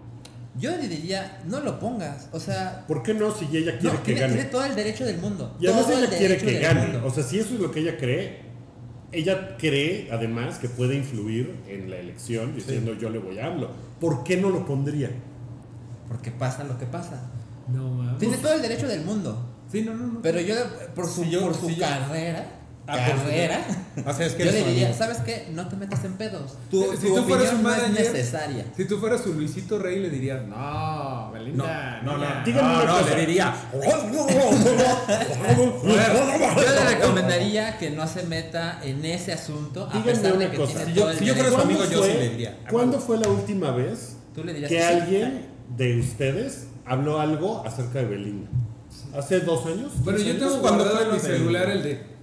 Yo le diría, no lo pongas. O sea, ¿Por qué no si ella quiere no, que tiene, gane? tiene todo el derecho del mundo. Y además el ella quiere que gane. mundo. O sea, si eso es lo que ella cree, ella cree además que puede influir en la elección diciendo yo le voy a AMLO. ¿Por qué no lo pondría? Porque pasa lo que pasa. No mames. Tiene todo el derecho del mundo. Sí, no, no, no. Pero yo, por su, Si yo- por su si carrera, Ah, carrera, O sea, es que yo le diría, amigo. ¿sabes qué? No te metas en pedos. Tu- Tu, si tu tú fueras un no es manager- necesaria. Si tú fueras su Luisito Rey, le dirías, no, Belinda. No, no, niña". no. No, no, le diría. Yo le recomendaría que no se meta en ese asunto a Díganme pesar de una que cosa. tiene Si yo- si fuera su amigo, yo sí fue- le diría. ¿Cuándo fue la última vez Tú le dirías que alguien de ustedes habló algo acerca de Belinda? ¿Hace dos años? Bueno, yo tengo guardado en mi celular el de.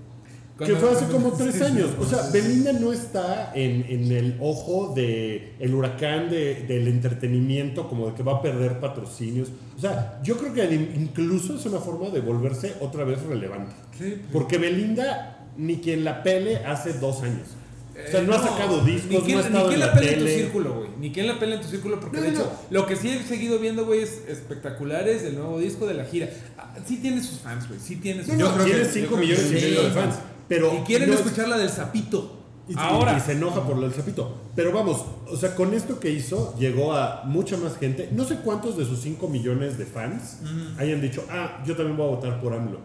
Que fue hace como tres <laughs> años. O sea, Belinda no está en, en el ojo de el huracán de- del entretenimiento, como de que va a perder patrocinios. O sea, yo creo que incluso es una forma de volverse otra vez relevante. Sí, Porque Belinda, ni quien la pele hace dos años. O sea, Eh, no, ha sacado discos, ni no ha estado ni quien en la la pela en tu círculo, güey. Ni quien la pela en tu círculo, porque No, de no, hecho, lo que sí he seguido viendo, güey, es espectaculares del nuevo disco de la gira. Ah, Sí tiene sus fans, güey. Sí tiene sus Yo creo tiene que- 5 yo creo millones que y sí. medio de fans. Pero Y quieren escuchar la del sapito. Y, Ahora. y se enoja por el sapito. Pero vamos, o sea, con esto que hizo, llegó a mucha más gente. No sé cuántos de sus 5 millones de fans hayan dicho, ah, yo también voy a votar por AMLO.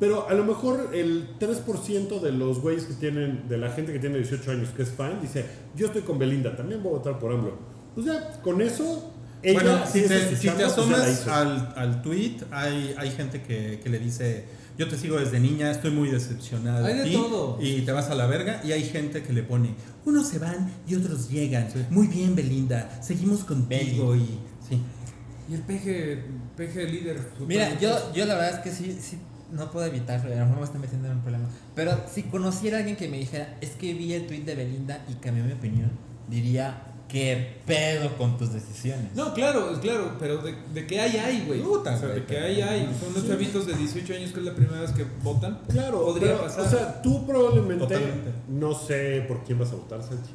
Pero a lo mejor el 3% de los güeyes que tienen, de la gente que tiene 18 años que es fan, dice, yo estoy con Belinda, también voy a votar por AMLO. Pues ya, con eso, ella, Bueno, si te, si te pues asomas al, al tweet, hay, hay gente que, que le dice, yo te sigo desde niña, estoy muy decepcionada Hay de ti", todo. y te vas a la verga, y hay gente que le pone, unos se van y otros llegan. Muy bien, Belinda, seguimos contigo y... Sí. Y el peje, peje líder. Mira, yo, yo la verdad es que sí, sí, no puedo evitarlo, a lo mejor me estoy metiendo en un problema. Pero si conociera a alguien que me dijera, es que vi el tweet de Belinda y cambió mi opinión, diría, ¿qué pedo con tus decisiones? No, claro, claro, pero de, de que hay, hay, güey. O sea, de que hay, hay. Son unos chavitos de 18 años que es la primera vez que votan. Claro, podría pero, pasar. O sea, tú probablemente, Totalmente. no sé por quién vas a votar, Sanchi.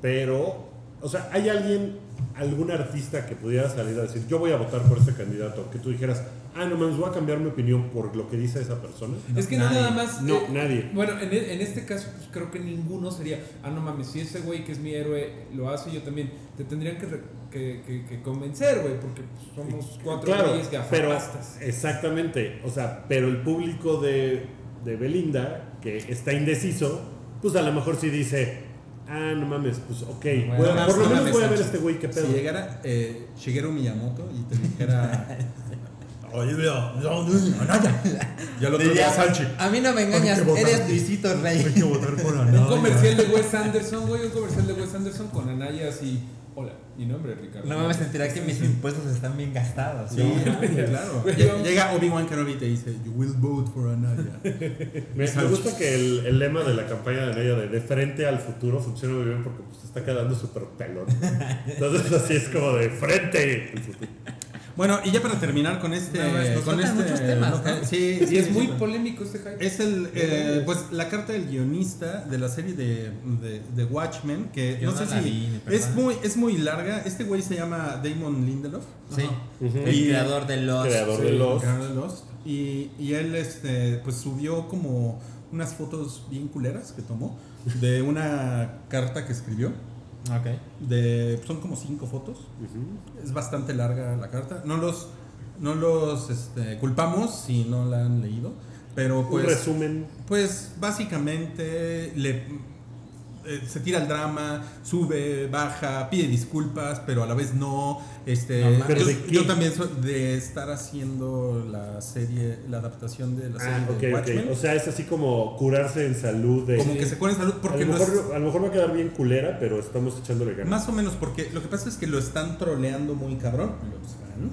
Pero, o sea, ¿hay alguien, algún artista que pudiera salir a decir, yo voy a votar por este candidato? Que tú dijeras, ah, no mames, voy a cambiar mi opinión por lo que dice esa persona. es que no nadie. nada más. No, eh, nadie. Bueno, en, e- en este caso, pues creo que ninguno sería. Ah, no mames, si ese güey que es mi héroe lo hace, yo también. Te tendrían que, que, que- que convencer, güey, porque pues, somos cuatro Claro, güeyes pero gafapastas. exactamente, o sea, pero el público de, de Belinda, que está indeciso, pues a lo mejor sí dice, ah, no mames, pues ok, Bueno, Más por lo no menos voy a ver Sanchi. este güey qué pedo. Si llegara eh, Shigeru Miyamoto y te dijera... <laughs> Oye, no, no, no, Anaya. Ya lo Diría, traía Salchi. a mí no me engañas, eres Luisito Rey. Hay que votar por Un Anaya. comercial de Wes Anderson, güey, un comercial de Wes Anderson con Anaya así. Hola, mi nombre es Ricardo. No me sentirá que mis impuestos están bien gastados. Sí, ¿no? <laughs> claro. Llega Obi-Wan Kenobi y te dice, You will vote for Anaya. Me, me gusta que el, el lema de la campaña de Anaya de de frente al futuro funciona muy bien porque pues, se está quedando súper pelón. <laughs> Entonces así es como de frente al futuro. Bueno, y ya para terminar con este... No, nos con este muchos temas, ¿no? Sí, Y sí, es sí, muy sí. polémico este hype. Es el, eh, pues la carta del guionista de la serie de, de, de Watchmen, que Yo no, no sé si vi, es muy, es muy larga. Este güey se llama Damon Lindelof. Sí, el Y- creador de los. Creador de Sí, Lost. creador de Lost. Y, y él este, pues subió como unas fotos bien culeras que tomó de una carta que escribió. Ok. De, son como cinco fotos. Es bastante larga la carta. No los, no los este, culpamos si no la han leído. Pero Un pues... resumen. Pues básicamente le, eh, se tira el drama, sube, baja, pide disculpas, pero a la vez no. Este, No mames. ¿Pero yo, también soy de estar haciendo la serie, la adaptación de la serie Ah, de Watchmen. ok. O sea, es así como curarse en salud de... como que se pone en salud a, porque lo lo mejor, es- a lo mejor va a quedar bien culera, pero estamos echándole ganas. más o menos porque lo que pasa es que lo están troleando muy cabrón.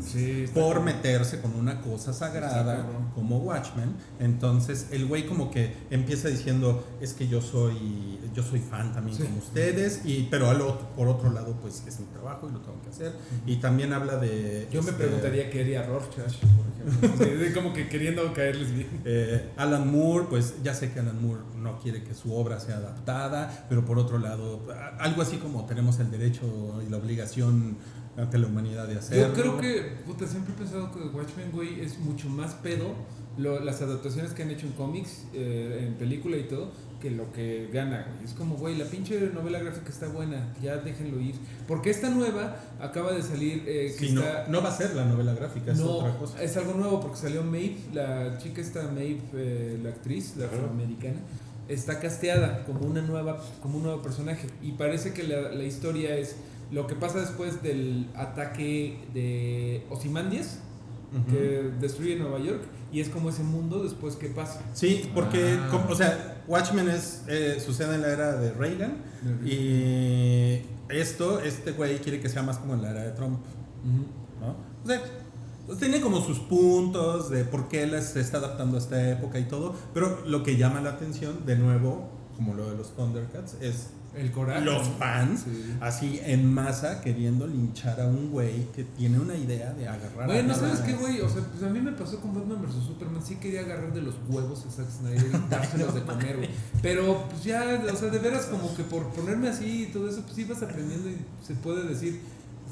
Sí, por meterse con una cosa sagrada como Watchmen. Entonces el güey como que empieza diciendo es que yo soy yo soy fan también Sí. como ustedes y pero al otro- por otro lado pues es mi trabajo y lo tengo que hacer y también habla de Yo me este, preguntaría qué haría Rorschach, por ejemplo. <laughs> Como que queriendo caerles bien. Eh, Alan Moore, pues ya sé que Alan Moore no quiere que su obra sea adaptada, pero por otro lado, algo así como tenemos el derecho y la obligación ante la humanidad de hacerlo. Yo creo que, puta, siempre he pensado que Watchmen, güey, es mucho más pedo lo- las adaptaciones que han hecho en cómics, eh, en película y todo, que lo que gana, güey. Es como, güey, la pinche novela gráfica está buena, ya déjenlo ir. Porque esta nueva acaba de salir, eh, que Sí, no, está... no va a ser la novela gráfica, es No, otra cosa. es algo nuevo porque salió Maeve, la chica esta Maeve, eh, la actriz, la Ajá. afroamericana, está casteada como una nueva, como un nuevo personaje y parece que la, la historia es lo que pasa después del ataque de Ozymandias Ujú. que destruye Nueva York y es como ese mundo después que pasa. Sí, porque, Ah. como- o sea, Watchmen es, eh, sucede en la era de Reagan y esto, este güey quiere que sea más como en la era de Trump. Ujú. ¿no? O sea, pues tiene como sus puntos de por qué él se está adaptando a esta época y todo, pero lo que llama la atención, de nuevo, como lo de los Thundercats, es El coraje. los fans Sí. así en masa queriendo linchar a un güey que tiene una idea de agarrar Bueno, a ¿sabes qué, güey? O sea, pues a mí me pasó con Batman vs Superman. Sí quería agarrar de los huevos a Zack Snyder y <laughs> dárselos de comer, güey. Pero, pues ya, o sea, de veras, como que por ponerme así y todo eso, pues ibas aprendiendo y se puede decir.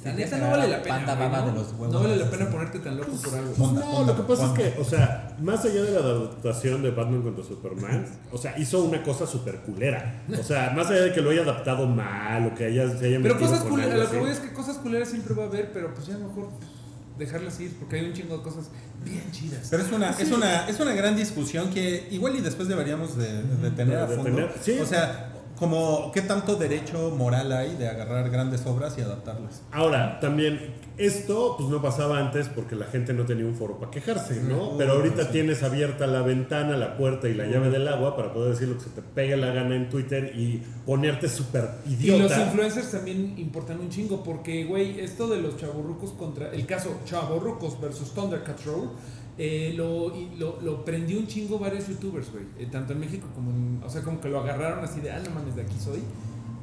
La Sí, neta no vale la pena. güey, ¿no? de los huevos. No vale la pena ponerte tan loco por algo. Ponda, no, ponda, lo que pasa ponda. es que, o sea, más allá de la adaptación de Batman contra Superman, o sea, hizo una cosa súper culera. O sea, más allá de que lo haya adaptado mal o que haya, se haya Pero metido cosas culeras, lo que voy es que cosas culeras siempre va a haber, pero pues ya mejor pues, dejarlas ir, porque hay un chingo de cosas bien chidas. Pero es una, es una, es una gran discusión que igual y después deberíamos de, de tener a fondo. tener, sí. O sea, como qué tanto derecho moral hay de agarrar grandes obras y adaptarlas. Ahora, también, esto pues no pasaba antes porque la gente no tenía un foro para quejarse, ¿no? Ujú, Pero ahorita sí. tienes abierta la ventana, la puerta y la llave del agua para poder decir lo que se te pegue la gana en Twitter y ponerte súper Y los idiota. influencers también importan un chingo, porque, güey, esto de los chavorrucos contra. El caso chavorrucos versus Thundercat Roll, eh, lo, lo, lo prendió un chingo varios youtubers, güey. eh, tanto en México como en. O sea, como que lo agarraron así de, ah, no mames, de aquí soy.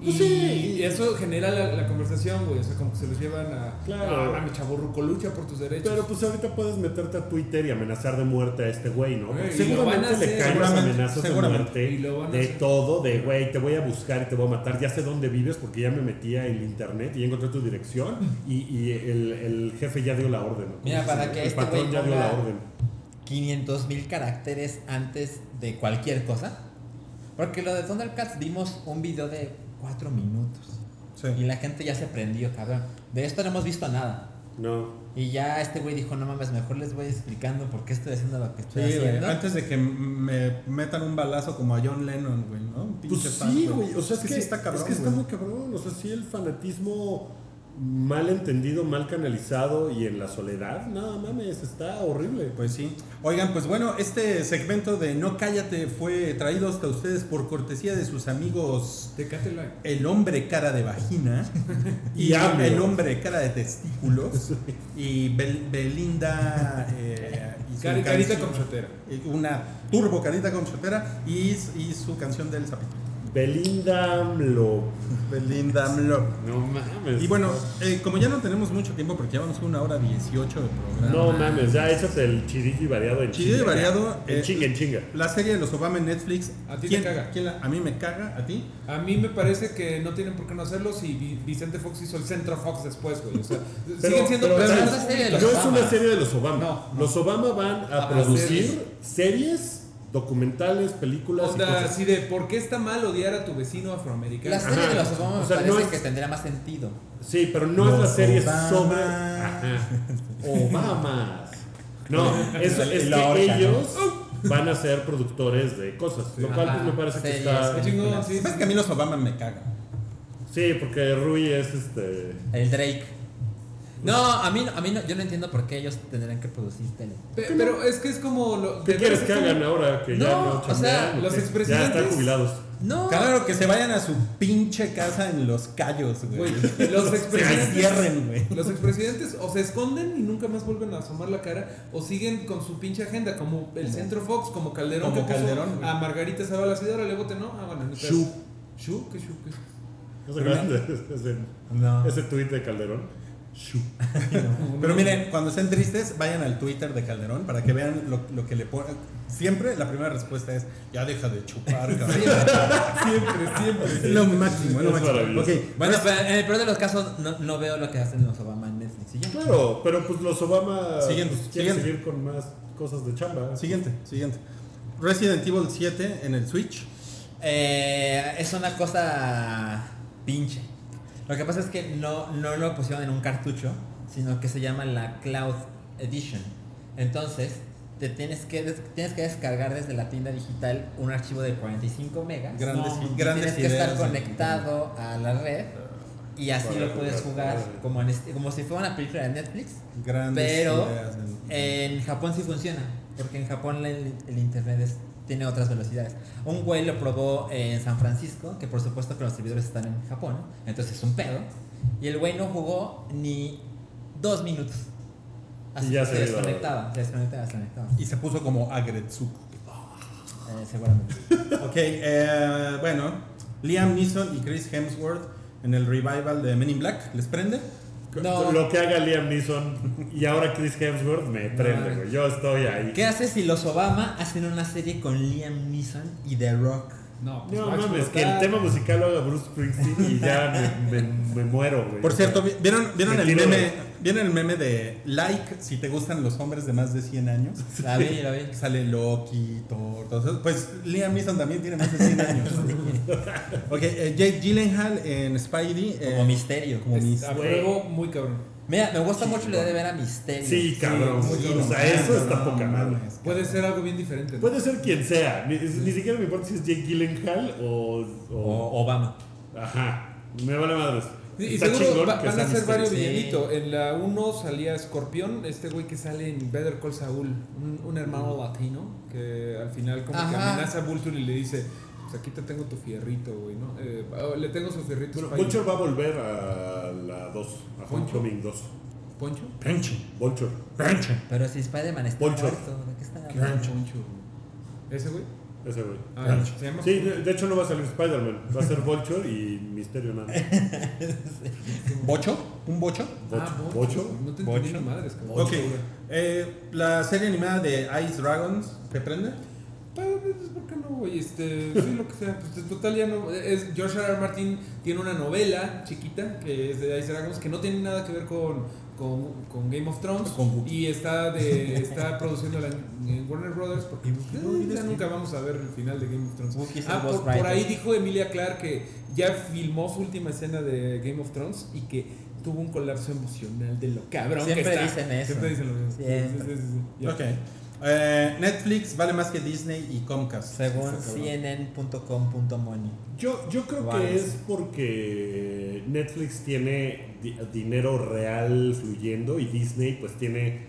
Y, Pues sí. y eso genera la, la conversación, güey. O sea, como que se los llevan a. Claro. Ah, mames, chavorruco, lucha por tus derechos. Pero pues ahorita puedes meterte a Twitter y amenazar de muerte a este güey, ¿no? Güey, a seguramente le caen amenazas de muerte a de hacer. todo, de güey, te voy a buscar y te voy a matar, ya sé dónde vives porque ya me metí a el internet y ya encontré tu dirección y, y el, el jefe ya dio la orden. ¿no? Mira, para que el este patrón ya dio la orden. 500 mil caracteres antes de cualquier cosa. Porque lo de Thundercats dimos un video de 4 minutos. Sí. Y la gente ya se prendió, cabrón. De esto no hemos visto nada. No. Y ya este güey dijo, no mames, mejor les voy explicando por qué estoy haciendo lo que Sí, estoy güey, haciendo. antes de que me metan un balazo como a John Lennon, güey, ¿no? Un Pues pinche fan, sí, güey. O sea, es que, sí está cabrón. es que está muy cabrón. O sea, sí, el fanatismo mal entendido, mal canalizado y en la soledad, no mames, está horrible. Pues sí. Oigan, pues bueno, este segmento de No Cállate fue traído hasta ustedes por cortesía de sus amigos Live. El hombre cara de vagina <laughs> y Y. El hombre cara de testículos <laughs> y Bel- Belinda eh, y su Cari- carita canción- con chotera. Una turbo carita con chotera y, y su canción del zapito. Belinda AMLO. Belinda AMLO. No mames. Y bueno, eh, como ya no tenemos mucho tiempo porque llevamos una hora 18 de programa. No mames, ya échate el chirigi variado en Chirigi chinga. variado, En eh, chinga, en chinga. La serie de los Obama en Netflix. A ti te ¿quién- caga. quién la- a mí me caga, a ti. A mí me parece que no tienen por qué no hacerlo si Vi- Vicente Fox hizo el Centro Fox después, güey. O sea, Pero- siguen siendo pero personas esa serie de No es Obama. una serie de los Obama. No, no. Los Obama van a, A producir series. Documentales, películas Onda cosas. así de ¿por qué está mal odiar a tu vecino afroamericano? La serie Ajá. de los Obama O me sea, parece no es- que tendría más sentido. Sí, pero no es la serie Obama. sobre Ajá. Obamas. No, es, es que ellos van a ser productores de cosas, lo cual Ajá. pues, me parece que Series, está Qué chingón, sí, ¿Sabes sí. que a mí los Obama me cagan? Sí, porque Rui es este El Drake. No, a mí, no- a mí no, yo no entiendo por qué ellos tendrían que producir tele. Pe- Pero es que es como. Lo, ¿Qué quieres que hagan ahora que ya No, no o sea, los expresidentes- Ya están jubilados. No. Claro, que se vayan a su pinche casa en los callos, güey. <laughs> Los Se expresidentes. encierren, güey. Los expresidentes o se esconden y nunca más vuelven a asomar la cara o siguen con su pinche agenda, como el Centro Fox, como Calderón, Como que Calderón, a Margarita Zavala Cidora, le voten, ¿no? Ah, bueno, pedo. Shu. ¿Shu? ¿Qué Shu? ¿Qué? ¿No se acuerdan de ese, No. ese tuit de Calderón? <laughs> Pero miren, cuando estén tristes, vayan al Twitter de Calderón para que vean lo, lo que le ponen. Siempre la primera respuesta es: Ya deja de chupar, cabrón. <laughs> Siempre, siempre. Es lo máximo, es lo Es máximo. maravilloso. Ok, Bueno, pero en el peor de los casos no, no veo lo que hacen los Obama en Netflix. ¿y ya? Claro, pero pues los Obama Siguiente, pues, quieren siguiente. seguir con más cosas de chamba. Siguiente, siguiente. Resident Evil 7 en el Switch. Eh, es una cosa pinche. Lo que pasa es que no, no lo pusieron en un cartucho, sino que se llama la Cloud Edition. Entonces, te tienes que, tienes que descargar desde la tienda digital un archivo de 45 megas. Grandes, Y grandes tienes que estar conectado a la red y así lo puedes jugar. como, en este- como si fuera una película de Netflix. Grandes Pero ideas en- en Japón sí funciona, porque en Japón el, el internet es- tiene otras velocidades. Un güey lo probó en San Francisco, que por supuesto que los servidores están en Japón, entonces es un pedo. Y el güey no jugó ni dos minutos. Así Y ya que se se desconectaba, se desconectaba, se desconectaba. Y se puso como Agretsuko. Eh, seguramente. <laughs> Ok, eh, bueno. Liam Neeson y Chris Hemsworth en el revival de Men in Black. ¿Les prende? No. Lo que haga Liam Neeson y ahora Chris Hemsworth me prende, güey. Yo estoy ahí. ¿Qué haces si los Obama hacen una serie con Liam Neeson y The Rock? No, pues No mames, que el tema musical lo haga Bruce Springsteen y ya me, me- me muero, güey. Por cierto, ¿vi- ¿vieron, ¿vieron, Me el meme, de- ¿vieron el meme de like si te gustan los hombres de más de 100 años? <laughs> La vi, la vi. Sale Loki, Thor, todo eso. Pues Liam Neeson también tiene más de 100 años. <laughs> ok, eh, Jake Gyllenhaal en Spidey. eh, Como misterio. como Es- mis- a pruebo muy cabrón. Mira, me gusta mucho la idea de ver a Misterio. Sí, cabrón. Sí, o sea, eso no, está no, poca no, madre. Puede ser algo bien diferente. ¿no? Puede ser quien sea. Ni, ni siquiera me importa si es Jake Gyllenhaal o. o- O Obama. Ajá. Me vale madres. Y, y Está seguro chingón va- van a ser Mysterio. varios Sí. villanitos. En la 1 salía Escorpión, este güey que sale en Better Call Saul, un, un hermano latino que al final como que amenaza a Vulture y le dice, aquí te tengo tu fierrito, güey, ¿no? Eh, oh, le tengo su fierrito. Bueno. Vulture va a volver a la 2, a Homecoming 2. ¿Poncho? Pinche, Vulture. pinche. Pero si Spider-Man está Poncho. muerto, ¿de qué están Qué hablando? Poncho. ¿Ese güey? Ese güey. Ah, ¿se llama? Sí, de, de hecho no va a salir Spider-Man. Va a ser Vulture y Misterio nada. <laughs> ¿Bocho? ¿Un bocho? Ah, Bocho. Bocho. No te entendí Bocho. ni madres. Ok. Eh, la serie animada de Ice Dragons, ¿te prende? Pero, pues, ¿por qué no, güey? Este, sí, lo que sea. Pues, total ya no. Es, George R. R. Martin tiene una novela chiquita que es de Ice Dragons que no tiene nada que ver con, con, con Game of Thrones. Con y está de está produciéndola en, en Warner Brothers porque eh, ya nunca vamos a ver el final de Game of Thrones. Ah, por, por ahí dijo Emilia Clarke que ya filmó su última escena de Game of Thrones y que tuvo un colapso emocional de lo cabrón Siempre que está. dicen eso. Siempre dicen lo mismo. Sí, sí, sí. Eh, Netflix vale más que Disney y Comcast. Según cnn.com.money. Yo, yo creo Vale. que es porque Netflix tiene di- dinero real fluyendo y Disney pues tiene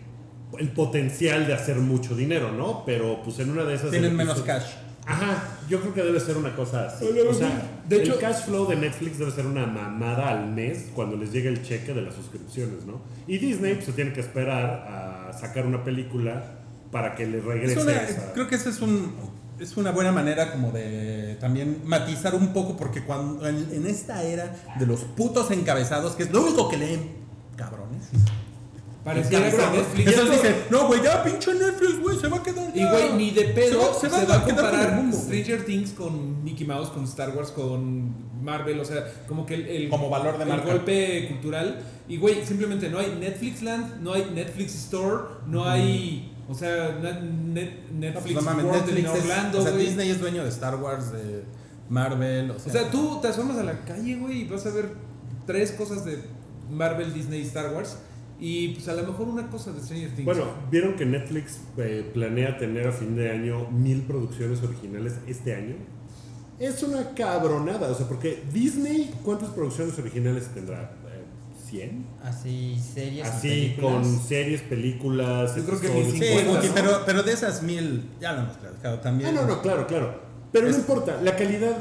el potencial de hacer mucho dinero, ¿no? Pero pues en una de esas... Tienen menos cash. Ajá, yo creo que debe ser una cosa así. O sea, De de hecho- el cash flow de Netflix debe ser una mamada al mes cuando les llegue el cheque de las suscripciones, ¿no? Y Disney pues, se tiene que esperar a sacar una película para que le regrese Es una- esa- creo que esa es un es una buena manera como de también matizar un poco porque cuando en, en esta era de los putos encabezados que es lo único que leen cabrones Encabezados. Netflix. entonces dicen no güey ya pinche Netflix güey se va a quedar Y ya". güey, ni de pedo se se va, va, se va a a con comparar mundo Stranger Things con Mickey Mouse, con Star Wars, con Marvel, o sea, como que el, el- Como valor de el marca. golpe cultural. Y güey, simplemente no hay Netflix Land, no hay Netflix Store, no hay, o sea, net- Netflix no mames, Netflix en es- Orlando, o sea. Disney es dueño de Star Wars de Marvel o sea, O sea, tú te asomas a la calle, güey, y vas a ver tres cosas de Marvel, Disney y Star Wars. Y pues a lo mejor una cosa de Stranger Things. Bueno, vieron que Netflix eh, planea tener a fin de año mil producciones originales este año. Es una cabronada, o sea, porque Disney, ¿cuántas producciones originales tendrá? Eh, 100. Así, series. Así, películas. con series, películas. Yo creo que ni Sí, 50, Wookie, ¿no? pero, pero de esas mil, ya lo hemos platicado también. Ah, no, no, claro, claro. Pero Es- no importa, la calidad.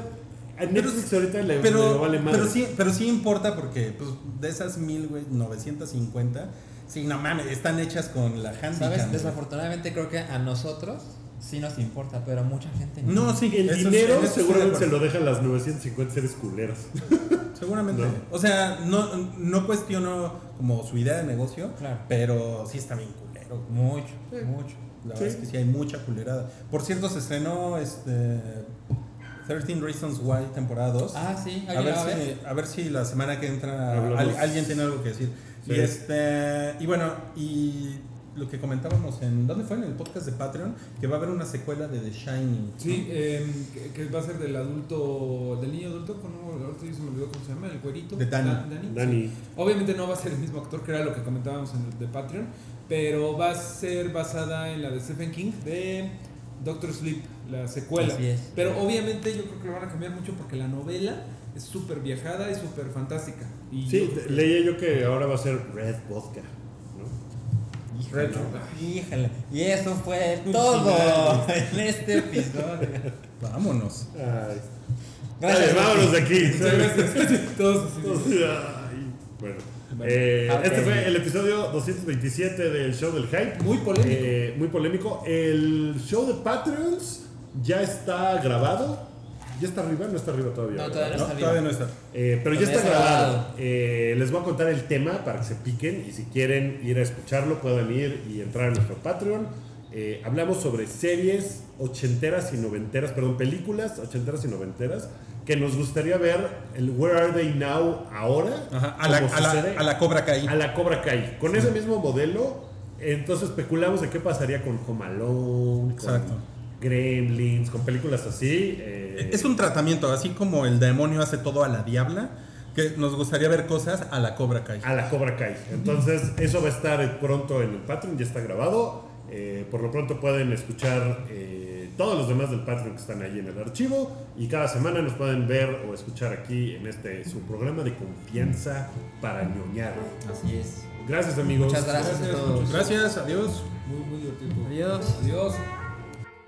A Netflix ahorita le, pero, le vale madre. pero, sí, pero sí importa porque pues, de esas mil, güey, 950, sí, no mames, están hechas con la Handycam. ¿Sabes? Desafortunadamente creo que a nosotros sí nos importa, pero mucha gente no. No, sí, el eso dinero seguramente se lo dejan las 950 series culeras. Seguramente. No. O sea, no, no cuestiono como su idea de negocio, Claro. pero sí está bien culero. Mucho, mucho. La Sí. verdad es que sí hay mucha culerada. Por cierto, se estrenó este 13 Reasons Why temporada 2. Ah, sí, a ¿alguien ver, si, ver? a ver si la semana que entra al- alguien tiene algo que decir. Sí. Y este y bueno, y lo que comentábamos en ¿dónde fue? En el podcast de Patreon, que va a haber una secuela de The Shining. Sí, eh, que, que va a ser del adulto, del niño adulto, con ahorita se me olvidó cómo se llama, el güerito. De Danny. Da- Danny. Dani. sí. Obviamente no va a ser el mismo actor que era lo que comentábamos en el de Patreon, pero va a ser basada en la de Stephen King de Doctor Sleep, la secuela. Así es. Pero obviamente yo creo que lo van a cambiar mucho porque la novela es súper viajada y súper fantástica. Y Sí, yo que- leía yo que ahora va a ser Red Vodka. Retro. híjole. Y eso fue todo en este episodio. Vámonos. Ay. Gracias, Dale, vámonos de aquí. Muchas gracias. <laughs> Todos así. Ay, Bueno, eh, ok. este fue el episodio 227 del show del hype. Muy polémico. Eh, muy polémico. El show de Patreons ya está grabado. ¿Ya está arriba? No está arriba todavía. No, ¿verdad? todavía No, está todavía bien. no está. Eh, pero ya Todavía está está grabado. grabado. Eh, les voy a contar el tema para que se piquen y si quieren ir a escucharlo puedan ir y entrar a nuestro Patreon. Eh, hablamos sobre series ochenteras y noventeras, perdón, películas ochenteras y noventeras que nos gustaría ver el Where Are They Now ahora. Ajá, a, la, a, la, a la Cobra Kai. a la Cobra Kai. Con ese mismo modelo, entonces especulamos de qué pasaría con Home Alone, Exacto. con Gremlins, con películas así. eh, Es un tratamiento, así como el demonio hace todo a la diabla, que nos gustaría ver cosas a la Cobra Kai. a la Cobra Kai. Entonces, eso va a estar pronto en el Patreon, ya está grabado. Eh, por lo pronto pueden escuchar eh, todos los demás del Patreon que están ahí en el archivo. Y cada semana nos pueden ver o escuchar aquí en este su programa de confianza para ñoñar. Así es. Gracias, amigos. Muchas gracias, Gracias, a todos. muchas Gracias, adiós. Muy, muy divertido. Adiós. Adiós.